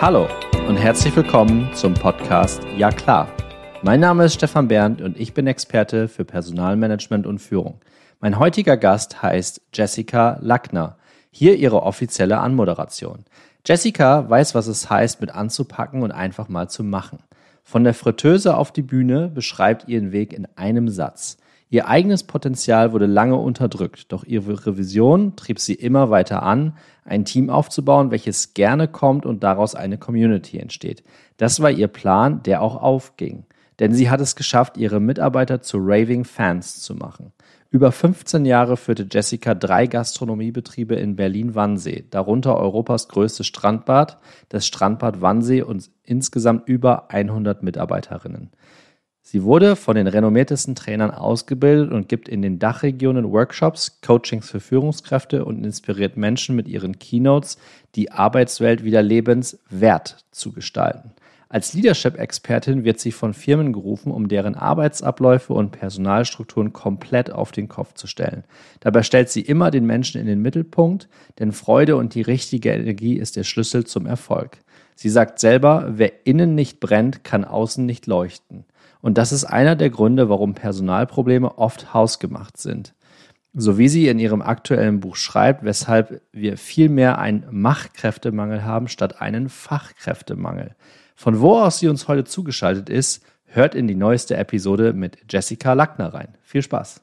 Hallo und herzlich willkommen zum Podcast Ja klar. Mein Name ist Stefan Berndt und ich bin Experte für Personalmanagement und Führung. Mein heutiger Gast heißt Jessica Lackner. Hier ihre offizielle Anmoderation. Jessica weiß, was es heißt, mit anzupacken und einfach mal zu machen. Von der Fritteuse auf die Bühne beschreibt ihren Weg in einem Satz. Ihr eigenes Potenzial wurde lange unterdrückt, doch ihre Vision trieb sie immer weiter an, ein Team aufzubauen, welches gerne kommt und daraus eine Community entsteht. Das war ihr Plan, der auch aufging. Denn sie hat es geschafft, ihre Mitarbeiter zu raving Fans zu machen. Über 15 Jahre führte Jessica drei Gastronomiebetriebe in Berlin-Wannsee, darunter Europas größtes Strandbad, das Strandbad Wannsee und insgesamt über 100 Mitarbeiterinnen. Sie wurde von den renommiertesten Trainern ausgebildet und gibt in den Dachregionen Workshops, Coachings für Führungskräfte und inspiriert Menschen mit ihren Keynotes, die Arbeitswelt wieder lebenswert zu gestalten. Als Leadership-Expertin wird sie von Firmen gerufen, um deren Arbeitsabläufe und Personalstrukturen komplett auf den Kopf zu stellen. Dabei stellt sie immer den Menschen in den Mittelpunkt, denn Freude und die richtige Energie ist der Schlüssel zum Erfolg. Sie sagt selber, wer innen nicht brennt, kann außen nicht leuchten. Und das ist einer der Gründe, warum Personalprobleme oft hausgemacht sind. So wie sie in ihrem aktuellen Buch schreibt, weshalb wir vielmehr einen Machkräftemangel haben statt einen Fachkräftemangel. Von wo aus sie uns heute zugeschaltet ist, hört in die neueste Episode mit Jessica Lackner rein. Viel Spaß.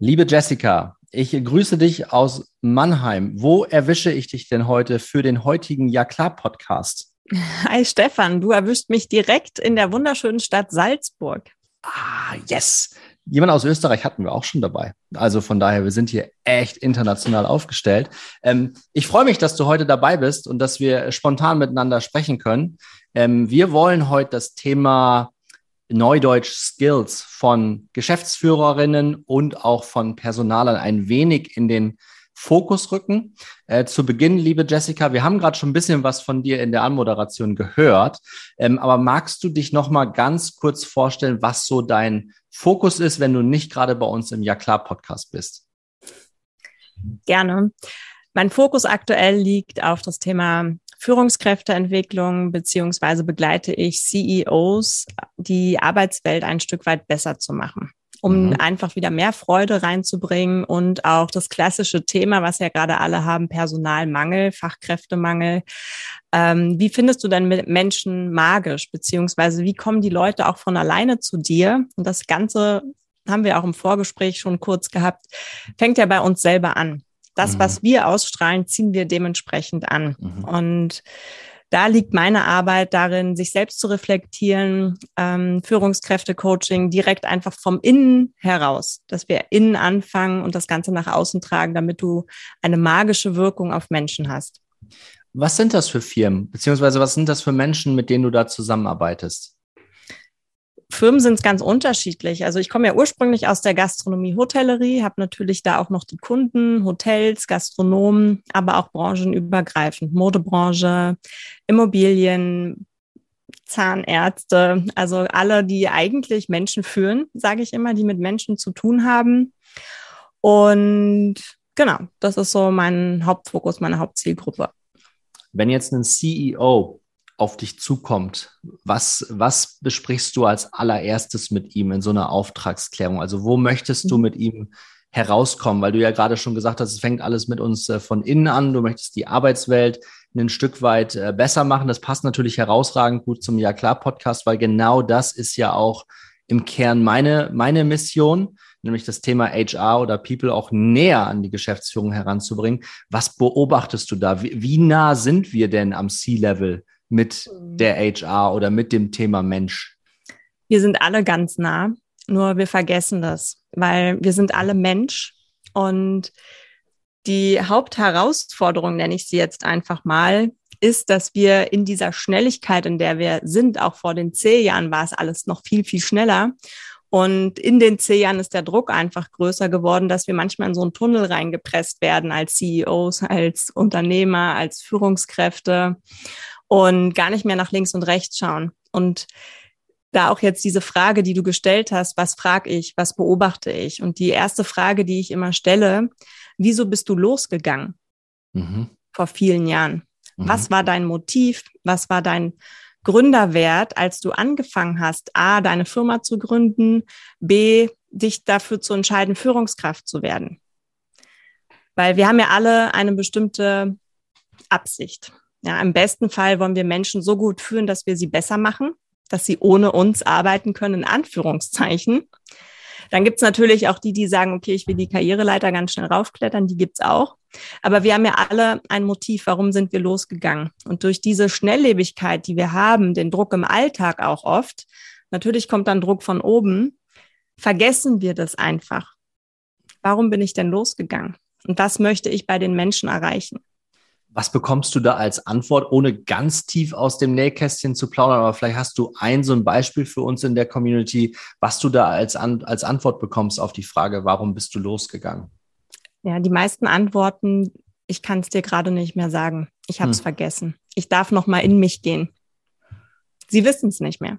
Liebe Jessica, ich grüße dich aus Mannheim. Wo erwische ich dich denn heute für den heutigen Ja klar Podcast? Hi Stefan, du erwischt mich direkt in der wunderschönen Stadt Salzburg. Ah, yes. Jemand aus Österreich hatten wir auch schon dabei. Also von daher, wir sind hier echt international aufgestellt. Ähm, ich freue mich, dass du heute dabei bist und dass wir spontan miteinander sprechen können. Ähm, wir wollen heute das Thema Neudeutsch Skills von Geschäftsführerinnen und auch von Personalern ein wenig in den Fokus rücken. Äh, zu Beginn, liebe Jessica, wir haben gerade schon ein bisschen was von dir in der Anmoderation gehört, ähm, aber magst du dich noch mal ganz kurz vorstellen, was so dein Fokus ist, wenn du nicht gerade bei uns im Ja klar Podcast bist? Gerne. Mein Fokus aktuell liegt auf das Thema Führungskräfteentwicklung, beziehungsweise begleite ich CEOs, die Arbeitswelt ein Stück weit besser zu machen um mhm. einfach wieder mehr Freude reinzubringen und auch das klassische Thema, was ja gerade alle haben, Personalmangel, Fachkräftemangel. Ähm, wie findest du denn Menschen magisch, beziehungsweise wie kommen die Leute auch von alleine zu dir? Und das Ganze haben wir auch im Vorgespräch schon kurz gehabt, fängt ja bei uns selber an. Das, mhm. was wir ausstrahlen, ziehen wir dementsprechend an. Mhm. Und da liegt meine Arbeit darin, sich selbst zu reflektieren, ähm, Führungskräfte-Coaching direkt einfach vom Innen heraus, dass wir innen anfangen und das Ganze nach außen tragen, damit du eine magische Wirkung auf Menschen hast. Was sind das für Firmen, beziehungsweise was sind das für Menschen, mit denen du da zusammenarbeitest? Firmen sind ganz unterschiedlich. Also ich komme ja ursprünglich aus der Gastronomie, Hotellerie, habe natürlich da auch noch die Kunden, Hotels, Gastronomen, aber auch branchenübergreifend, Modebranche, Immobilien, Zahnärzte, also alle, die eigentlich Menschen führen, sage ich immer, die mit Menschen zu tun haben. Und genau, das ist so mein Hauptfokus, meine Hauptzielgruppe. Wenn jetzt ein CEO auf dich zukommt, was, was besprichst du als allererstes mit ihm in so einer Auftragsklärung? Also wo möchtest du mhm. mit ihm herauskommen? Weil du ja gerade schon gesagt hast, es fängt alles mit uns äh, von innen an. Du möchtest die Arbeitswelt ein Stück weit äh, besser machen. Das passt natürlich herausragend gut zum Ja klar Podcast, weil genau das ist ja auch im Kern meine, meine Mission, nämlich das Thema HR oder People auch näher an die Geschäftsführung heranzubringen. Was beobachtest du da? Wie, wie nah sind wir denn am C-Level? Mit mhm. der HR oder mit dem Thema Mensch? Wir sind alle ganz nah, nur wir vergessen das, weil wir sind alle Mensch und die Hauptherausforderung, nenne ich sie jetzt einfach mal, ist, dass wir in dieser Schnelligkeit, in der wir sind, auch vor den C-Jahren war es alles noch viel, viel schneller. Und in den C-Jahren ist der Druck einfach größer geworden, dass wir manchmal in so einen Tunnel reingepresst werden als CEOs, als Unternehmer, als Führungskräfte und gar nicht mehr nach links und rechts schauen. Und da auch jetzt diese Frage, die du gestellt hast, was frage ich, was beobachte ich? Und die erste Frage, die ich immer stelle, wieso bist du losgegangen mhm. vor vielen Jahren? Mhm. Was war dein Motiv? Was war dein Gründerwert, als du angefangen hast, A, deine Firma zu gründen, B, dich dafür zu entscheiden, Führungskraft zu werden? Weil wir haben ja alle eine bestimmte Absicht. Ja, im besten Fall wollen wir Menschen so gut führen, dass wir sie besser machen, dass sie ohne uns arbeiten können, in Anführungszeichen. Dann gibt's natürlich auch die, die sagen, okay, ich will die Karriereleiter ganz schnell raufklettern, die gibt's auch. Aber wir haben ja alle ein Motiv, warum sind wir losgegangen? Und durch diese Schnelllebigkeit, die wir haben, den Druck im Alltag auch oft, natürlich kommt dann Druck von oben, vergessen wir das einfach. Warum bin ich denn losgegangen? Und das möchte ich bei den Menschen erreichen. Was bekommst du da als Antwort, ohne ganz tief aus dem Nähkästchen zu plaudern? Aber vielleicht hast du ein so ein Beispiel für uns in der Community, was du da als, als Antwort bekommst auf die Frage, warum bist du losgegangen? Ja, die meisten Antworten, ich kann es dir gerade nicht mehr sagen. Ich habe es hm. vergessen. Ich darf noch mal in mich gehen. Sie wissen es nicht mehr.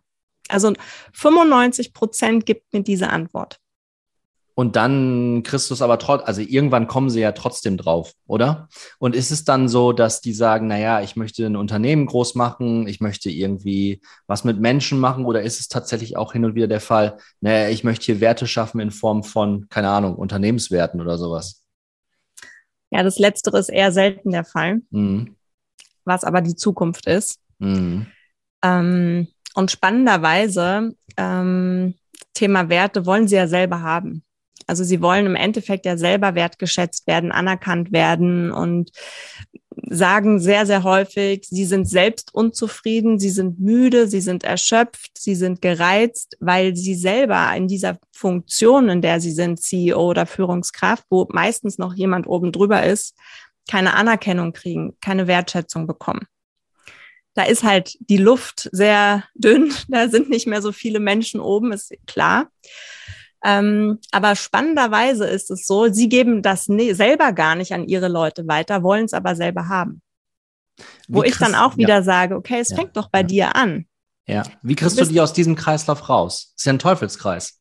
Also 95 Prozent gibt mir diese Antwort. Und dann es aber trotzdem, also irgendwann kommen sie ja trotzdem drauf, oder? Und ist es dann so, dass die sagen, naja, ich möchte ein Unternehmen groß machen, ich möchte irgendwie was mit Menschen machen, oder ist es tatsächlich auch hin und wieder der Fall, naja, ich möchte hier Werte schaffen in Form von, keine Ahnung, Unternehmenswerten oder sowas? Ja, das Letztere ist eher selten der Fall, mhm. was aber die Zukunft ist. Mhm. Ähm, und spannenderweise, ähm, Thema Werte wollen sie ja selber haben. Also sie wollen im Endeffekt ja selber wertgeschätzt werden, anerkannt werden und sagen sehr, sehr häufig, sie sind selbst unzufrieden, sie sind müde, sie sind erschöpft, sie sind gereizt, weil sie selber in dieser Funktion, in der sie sind, CEO oder Führungskraft, wo meistens noch jemand oben drüber ist, keine Anerkennung kriegen, keine Wertschätzung bekommen. Da ist halt die Luft sehr dünn, da sind nicht mehr so viele Menschen oben, ist klar. Ähm, aber spannenderweise ist es so, sie geben das ne selber gar nicht an ihre Leute weiter, wollen es aber selber haben. Wo ich dann auch wieder ja. sage, okay, es ja. fängt doch bei ja. dir an. Ja. Wie kriegst du, du die aus diesem Kreislauf raus? Ist ja ein Teufelskreis.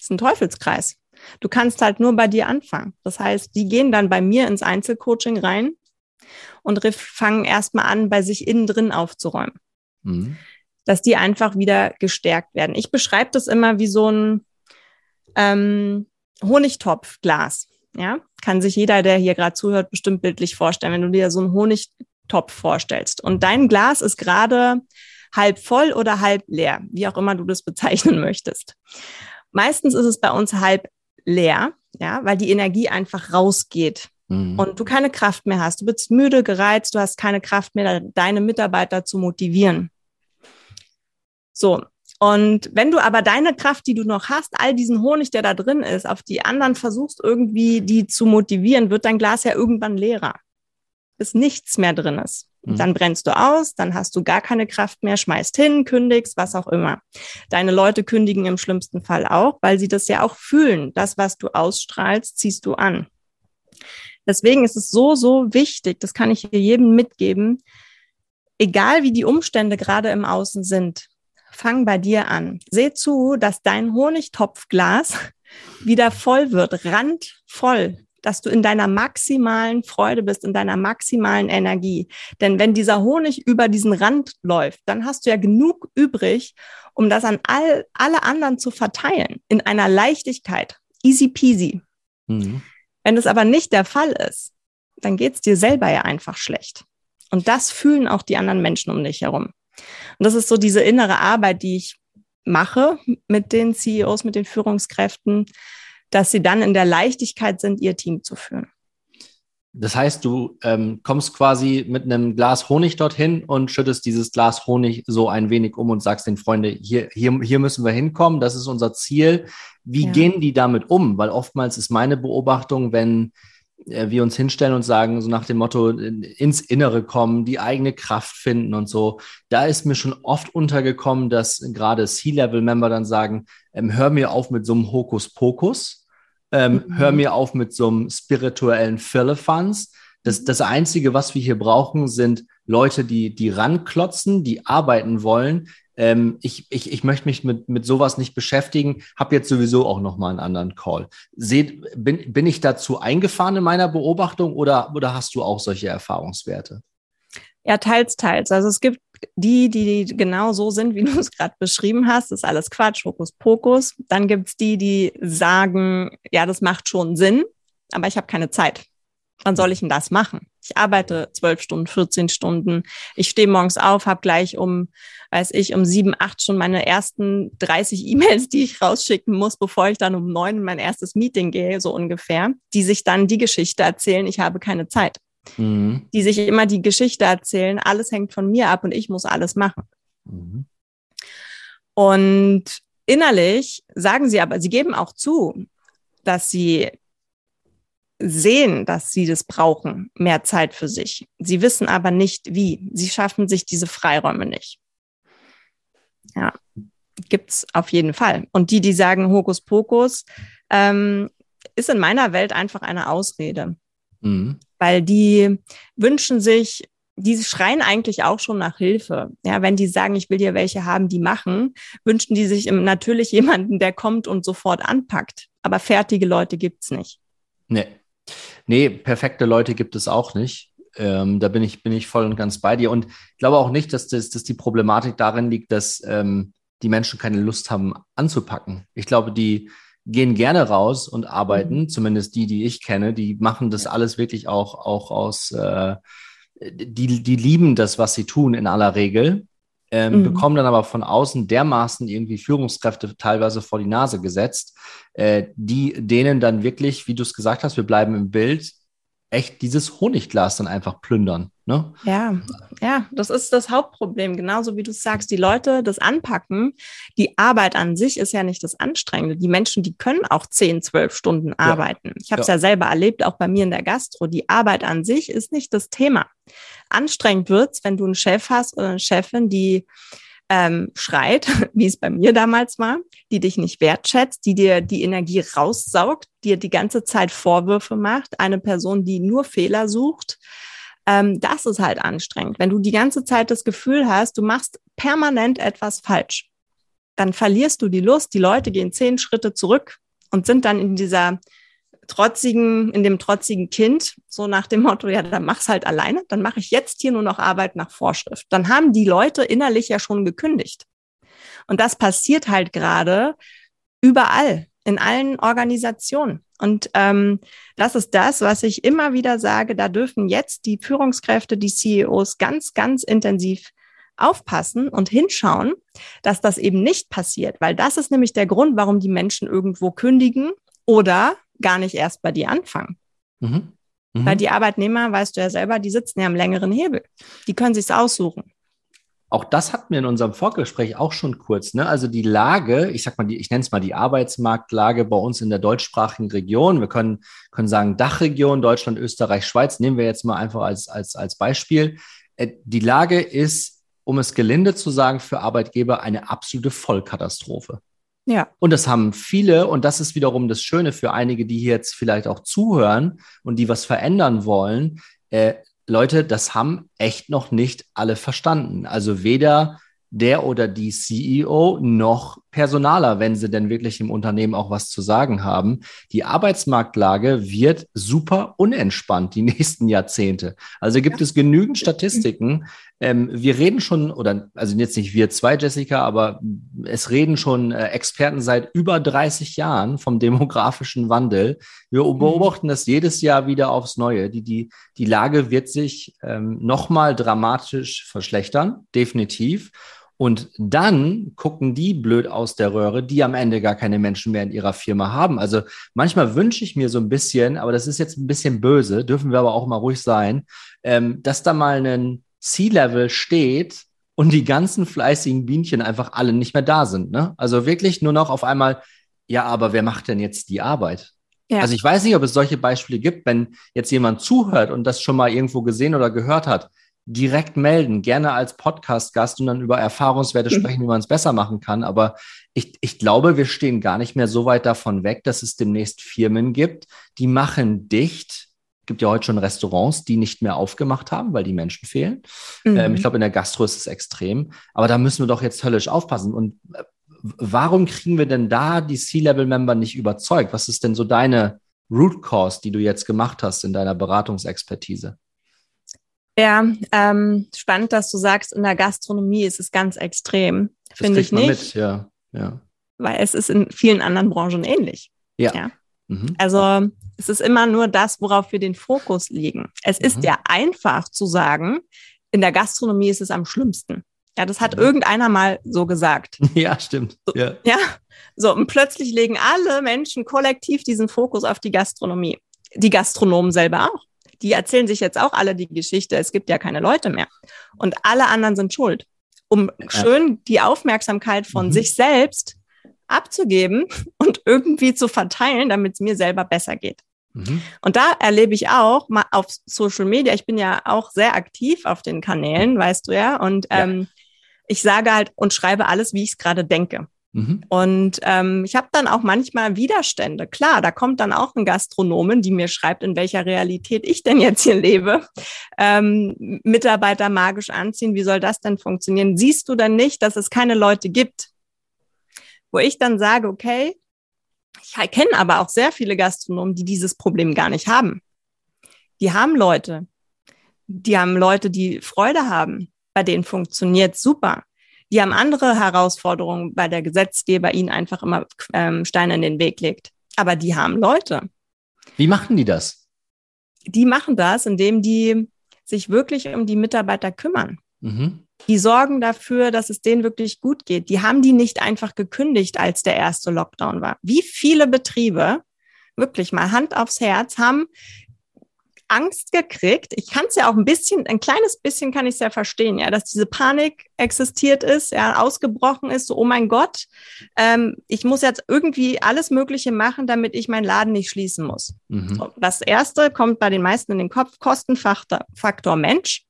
Ist ein Teufelskreis. Du kannst halt nur bei dir anfangen. Das heißt, die gehen dann bei mir ins Einzelcoaching rein und fangen erstmal an, bei sich innen drin aufzuräumen. Mhm. Dass die einfach wieder gestärkt werden. Ich beschreibe das immer wie so ein, ähm, Honigtopfglas. Ja, kann sich jeder, der hier gerade zuhört, bestimmt bildlich vorstellen, wenn du dir so einen Honigtopf vorstellst. Und dein Glas ist gerade halb voll oder halb leer, wie auch immer du das bezeichnen möchtest. Meistens ist es bei uns halb leer, ja, weil die Energie einfach rausgeht mhm. und du keine Kraft mehr hast. Du bist müde, gereizt, du hast keine Kraft mehr, deine Mitarbeiter zu motivieren. So, und wenn du aber deine Kraft, die du noch hast, all diesen Honig, der da drin ist, auf die anderen versuchst irgendwie die zu motivieren, wird dein Glas ja irgendwann leerer, bis nichts mehr drin ist. Mhm. Dann brennst du aus, dann hast du gar keine Kraft mehr, schmeißt hin, kündigst, was auch immer. Deine Leute kündigen im schlimmsten Fall auch, weil sie das ja auch fühlen. Das, was du ausstrahlst, ziehst du an. Deswegen ist es so, so wichtig, das kann ich hier jedem mitgeben, egal wie die Umstände gerade im Außen sind, fang bei dir an. Seh zu, dass dein Honigtopfglas wieder voll wird, randvoll, dass du in deiner maximalen Freude bist, in deiner maximalen Energie. Denn wenn dieser Honig über diesen Rand läuft, dann hast du ja genug übrig, um das an all, alle anderen zu verteilen, in einer Leichtigkeit. Easy peasy. Mhm. Wenn es aber nicht der Fall ist, dann geht es dir selber ja einfach schlecht. Und das fühlen auch die anderen Menschen um dich herum. Und das ist so diese innere Arbeit, die ich mache mit den CEOs, mit den Führungskräften, dass sie dann in der Leichtigkeit sind, ihr Team zu führen. Das heißt, du ähm, kommst quasi mit einem Glas Honig dorthin und schüttest dieses Glas Honig so ein wenig um und sagst den Freunden, hier, hier, hier müssen wir hinkommen, das ist unser Ziel. Wie ja. gehen die damit um? Weil oftmals ist meine Beobachtung, wenn wir uns hinstellen und sagen, so nach dem Motto, ins Innere kommen, die eigene Kraft finden und so. Da ist mir schon oft untergekommen, dass gerade C-Level-Member dann sagen, ähm, hör mir auf mit so einem Hokuspokus, ähm, mhm. hör mir auf mit so einem spirituellen Firlefanz. Das, das Einzige, was wir hier brauchen, sind Leute, die, die ranklotzen, die arbeiten wollen, ähm, ich, ich, ich möchte mich mit, mit sowas nicht beschäftigen, habe jetzt sowieso auch nochmal einen anderen Call. Seht, bin, bin ich dazu eingefahren in meiner Beobachtung oder, oder hast du auch solche Erfahrungswerte? Ja, teils, teils. Also es gibt die, die genau so sind, wie du es gerade beschrieben hast. Ist alles Quatsch, Hokus Pokus. Dann gibt's die, die sagen, ja, das macht schon Sinn, aber ich habe keine Zeit. Wann soll ich denn das machen? Ich arbeite zwölf Stunden, 14 Stunden. Ich stehe morgens auf, habe gleich um, weiß ich, um sieben, acht schon meine ersten 30 E-Mails, die ich rausschicken muss, bevor ich dann um neun in mein erstes Meeting gehe, so ungefähr, die sich dann die Geschichte erzählen, ich habe keine Zeit. Mhm. Die sich immer die Geschichte erzählen, alles hängt von mir ab und ich muss alles machen. Mhm. Und innerlich sagen sie aber, sie geben auch zu, dass sie sehen, dass sie das brauchen, mehr Zeit für sich. Sie wissen aber nicht wie. Sie schaffen sich diese Freiräume nicht. Ja, gibt's auf jeden Fall. Und die, die sagen Hokuspokus, ähm, ist in meiner Welt einfach eine Ausrede. Mhm. Weil die wünschen sich, die schreien eigentlich auch schon nach Hilfe. Ja, wenn die sagen, ich will hier welche haben, die machen, wünschen die sich natürlich jemanden, der kommt und sofort anpackt. Aber fertige Leute gibt's nicht. Nee. Nee, perfekte Leute gibt es auch nicht. Ähm, da bin ich, bin ich voll und ganz bei dir. Und ich glaube auch nicht, dass, das, dass die Problematik darin liegt, dass ähm, die Menschen keine Lust haben anzupacken. Ich glaube, die gehen gerne raus und arbeiten, mhm. zumindest die, die ich kenne, die machen das alles wirklich auch, auch aus, äh, die, die lieben das, was sie tun in aller Regel ähm, mhm. bekommen dann aber von außen dermaßen irgendwie Führungskräfte teilweise vor die Nase gesetzt, äh, die denen dann wirklich, wie du es gesagt hast, wir bleiben im Bild, echt dieses Honigglas dann einfach plündern. Ne? Ja, ja, das ist das Hauptproblem. Genauso wie du sagst, die Leute das anpacken. Die Arbeit an sich ist ja nicht das Anstrengende. Die Menschen, die können auch 10, 12 Stunden arbeiten. Ja. Ich habe es ja. ja selber erlebt, auch bei mir in der Gastro. Die Arbeit an sich ist nicht das Thema. Anstrengend wird's, wenn du einen Chef hast oder eine Chefin, die ähm, schreit, wie es bei mir damals war, die dich nicht wertschätzt, die dir die Energie raussaugt, dir die ganze Zeit Vorwürfe macht, eine Person, die nur Fehler sucht. Ähm, das ist halt anstrengend. Wenn du die ganze Zeit das Gefühl hast, du machst permanent etwas falsch, dann verlierst du die Lust. Die Leute gehen zehn Schritte zurück und sind dann in dieser trotzigen, in dem trotzigen Kind, so nach dem Motto, ja, dann mach's halt alleine, dann mache ich jetzt hier nur noch Arbeit nach Vorschrift. Dann haben die Leute innerlich ja schon gekündigt. Und das passiert halt gerade überall, in allen Organisationen. Und ähm, das ist das, was ich immer wieder sage, da dürfen jetzt die Führungskräfte, die CEOs ganz, ganz intensiv aufpassen und hinschauen, dass das eben nicht passiert, weil das ist nämlich der Grund, warum die Menschen irgendwo kündigen oder gar nicht erst bei dir anfangen. Mhm. Mhm. Weil die Arbeitnehmer, weißt du ja selber, die sitzen ja am längeren Hebel. Die können sich's aussuchen. Auch das hatten wir in unserem Vorgespräch auch schon kurz. Ne? Also die Lage, ich sag mal, die, ich nenne es mal die Arbeitsmarktlage bei uns in der deutschsprachigen Region. Wir können, können sagen Dachregion, Deutschland, Österreich, Schweiz. Nehmen wir jetzt mal einfach als, als, als Beispiel. Äh, die Lage ist, um es gelinde zu sagen, für Arbeitgeber eine absolute Vollkatastrophe. Ja. Und das haben viele, und das ist wiederum das Schöne für einige, die hier jetzt vielleicht auch zuhören und die was verändern wollen. Äh, Leute, das haben echt noch nicht alle verstanden. Also weder der oder die CEO noch Personaler, wenn sie denn wirklich im Unternehmen auch was zu sagen haben. Die Arbeitsmarktlage wird super unentspannt die nächsten Jahrzehnte. Also gibt es genügend Statistiken. Ähm, wir reden schon, oder also jetzt nicht wir zwei, Jessica, aber es reden schon äh, Experten seit über 30 Jahren vom demografischen Wandel. Wir mhm. beobachten das jedes Jahr wieder aufs Neue. Die, die, die Lage wird sich ähm, nochmal dramatisch verschlechtern, definitiv. Und dann gucken die blöd aus der Röhre, die am Ende gar keine Menschen mehr in ihrer Firma haben. Also manchmal wünsche ich mir so ein bisschen, aber das ist jetzt ein bisschen böse, dürfen wir aber auch mal ruhig sein, ähm, dass da mal ein C-Level steht und die ganzen fleißigen Bienchen einfach alle nicht mehr da sind. Ne? Also wirklich nur noch auf einmal, ja, aber wer macht denn jetzt die Arbeit? Ja. Also ich weiß nicht, ob es solche Beispiele gibt, wenn jetzt jemand zuhört und das schon mal irgendwo gesehen oder gehört hat direkt melden, gerne als Podcast-Gast und dann über Erfahrungswerte mhm. sprechen, wie man es besser machen kann. Aber ich, ich glaube, wir stehen gar nicht mehr so weit davon weg, dass es demnächst Firmen gibt, die machen dicht. Es gibt ja heute schon Restaurants, die nicht mehr aufgemacht haben, weil die Menschen fehlen. Mhm. Ähm, ich glaube, in der Gastro ist es extrem. Aber da müssen wir doch jetzt höllisch aufpassen. Und äh, warum kriegen wir denn da die C-Level-Member nicht überzeugt? Was ist denn so deine Root Cause, die du jetzt gemacht hast in deiner Beratungsexpertise? Ja, ähm, spannend, dass du sagst, in der Gastronomie ist es ganz extrem. Finde ich nicht. Mit, ja, ja. Weil es ist in vielen anderen Branchen ähnlich. Ja. ja. Mhm. Also es ist immer nur das, worauf wir den Fokus legen. Es mhm. ist ja einfach zu sagen, in der Gastronomie ist es am schlimmsten. Ja, das hat mhm. irgendeiner mal so gesagt. Ja, stimmt. So, ja. ja. So, und plötzlich legen alle Menschen kollektiv diesen Fokus auf die Gastronomie. Die Gastronomen selber auch. Die erzählen sich jetzt auch alle die Geschichte, es gibt ja keine Leute mehr. Und alle anderen sind schuld. Um schön die Aufmerksamkeit von mhm. sich selbst abzugeben und irgendwie zu verteilen, damit es mir selber besser geht. Mhm. Und da erlebe ich auch mal auf Social Media, ich bin ja auch sehr aktiv auf den Kanälen, weißt du ja, und ja. Ähm, ich sage halt und schreibe alles, wie ich es gerade denke. Mhm. Und ähm, ich habe dann auch manchmal Widerstände. Klar, da kommt dann auch ein Gastronomen, die mir schreibt, in welcher Realität ich denn jetzt hier lebe. Ähm, Mitarbeiter magisch anziehen, wie soll das denn funktionieren? Siehst du denn nicht, dass es keine Leute gibt, wo ich dann sage, okay, ich kenne aber auch sehr viele Gastronomen, die dieses Problem gar nicht haben. Die haben Leute, die haben Leute, die Freude haben, bei denen funktioniert super. Die haben andere Herausforderungen, weil der Gesetzgeber ihnen einfach immer ähm, Steine in den Weg legt. Aber die haben Leute. Wie machen die das? Die machen das, indem die sich wirklich um die Mitarbeiter kümmern. Mhm. Die sorgen dafür, dass es denen wirklich gut geht. Die haben die nicht einfach gekündigt, als der erste Lockdown war. Wie viele Betriebe, wirklich mal Hand aufs Herz, haben Angst gekriegt. Ich kann es ja auch ein bisschen, ein kleines bisschen kann ich es ja verstehen, ja, dass diese Panik existiert ist, ja, ausgebrochen ist, so, oh mein Gott, ähm, ich muss jetzt irgendwie alles Mögliche machen, damit ich meinen Laden nicht schließen muss. Mhm. So, das erste kommt bei den meisten in den Kopf, Kostenfaktor Mensch.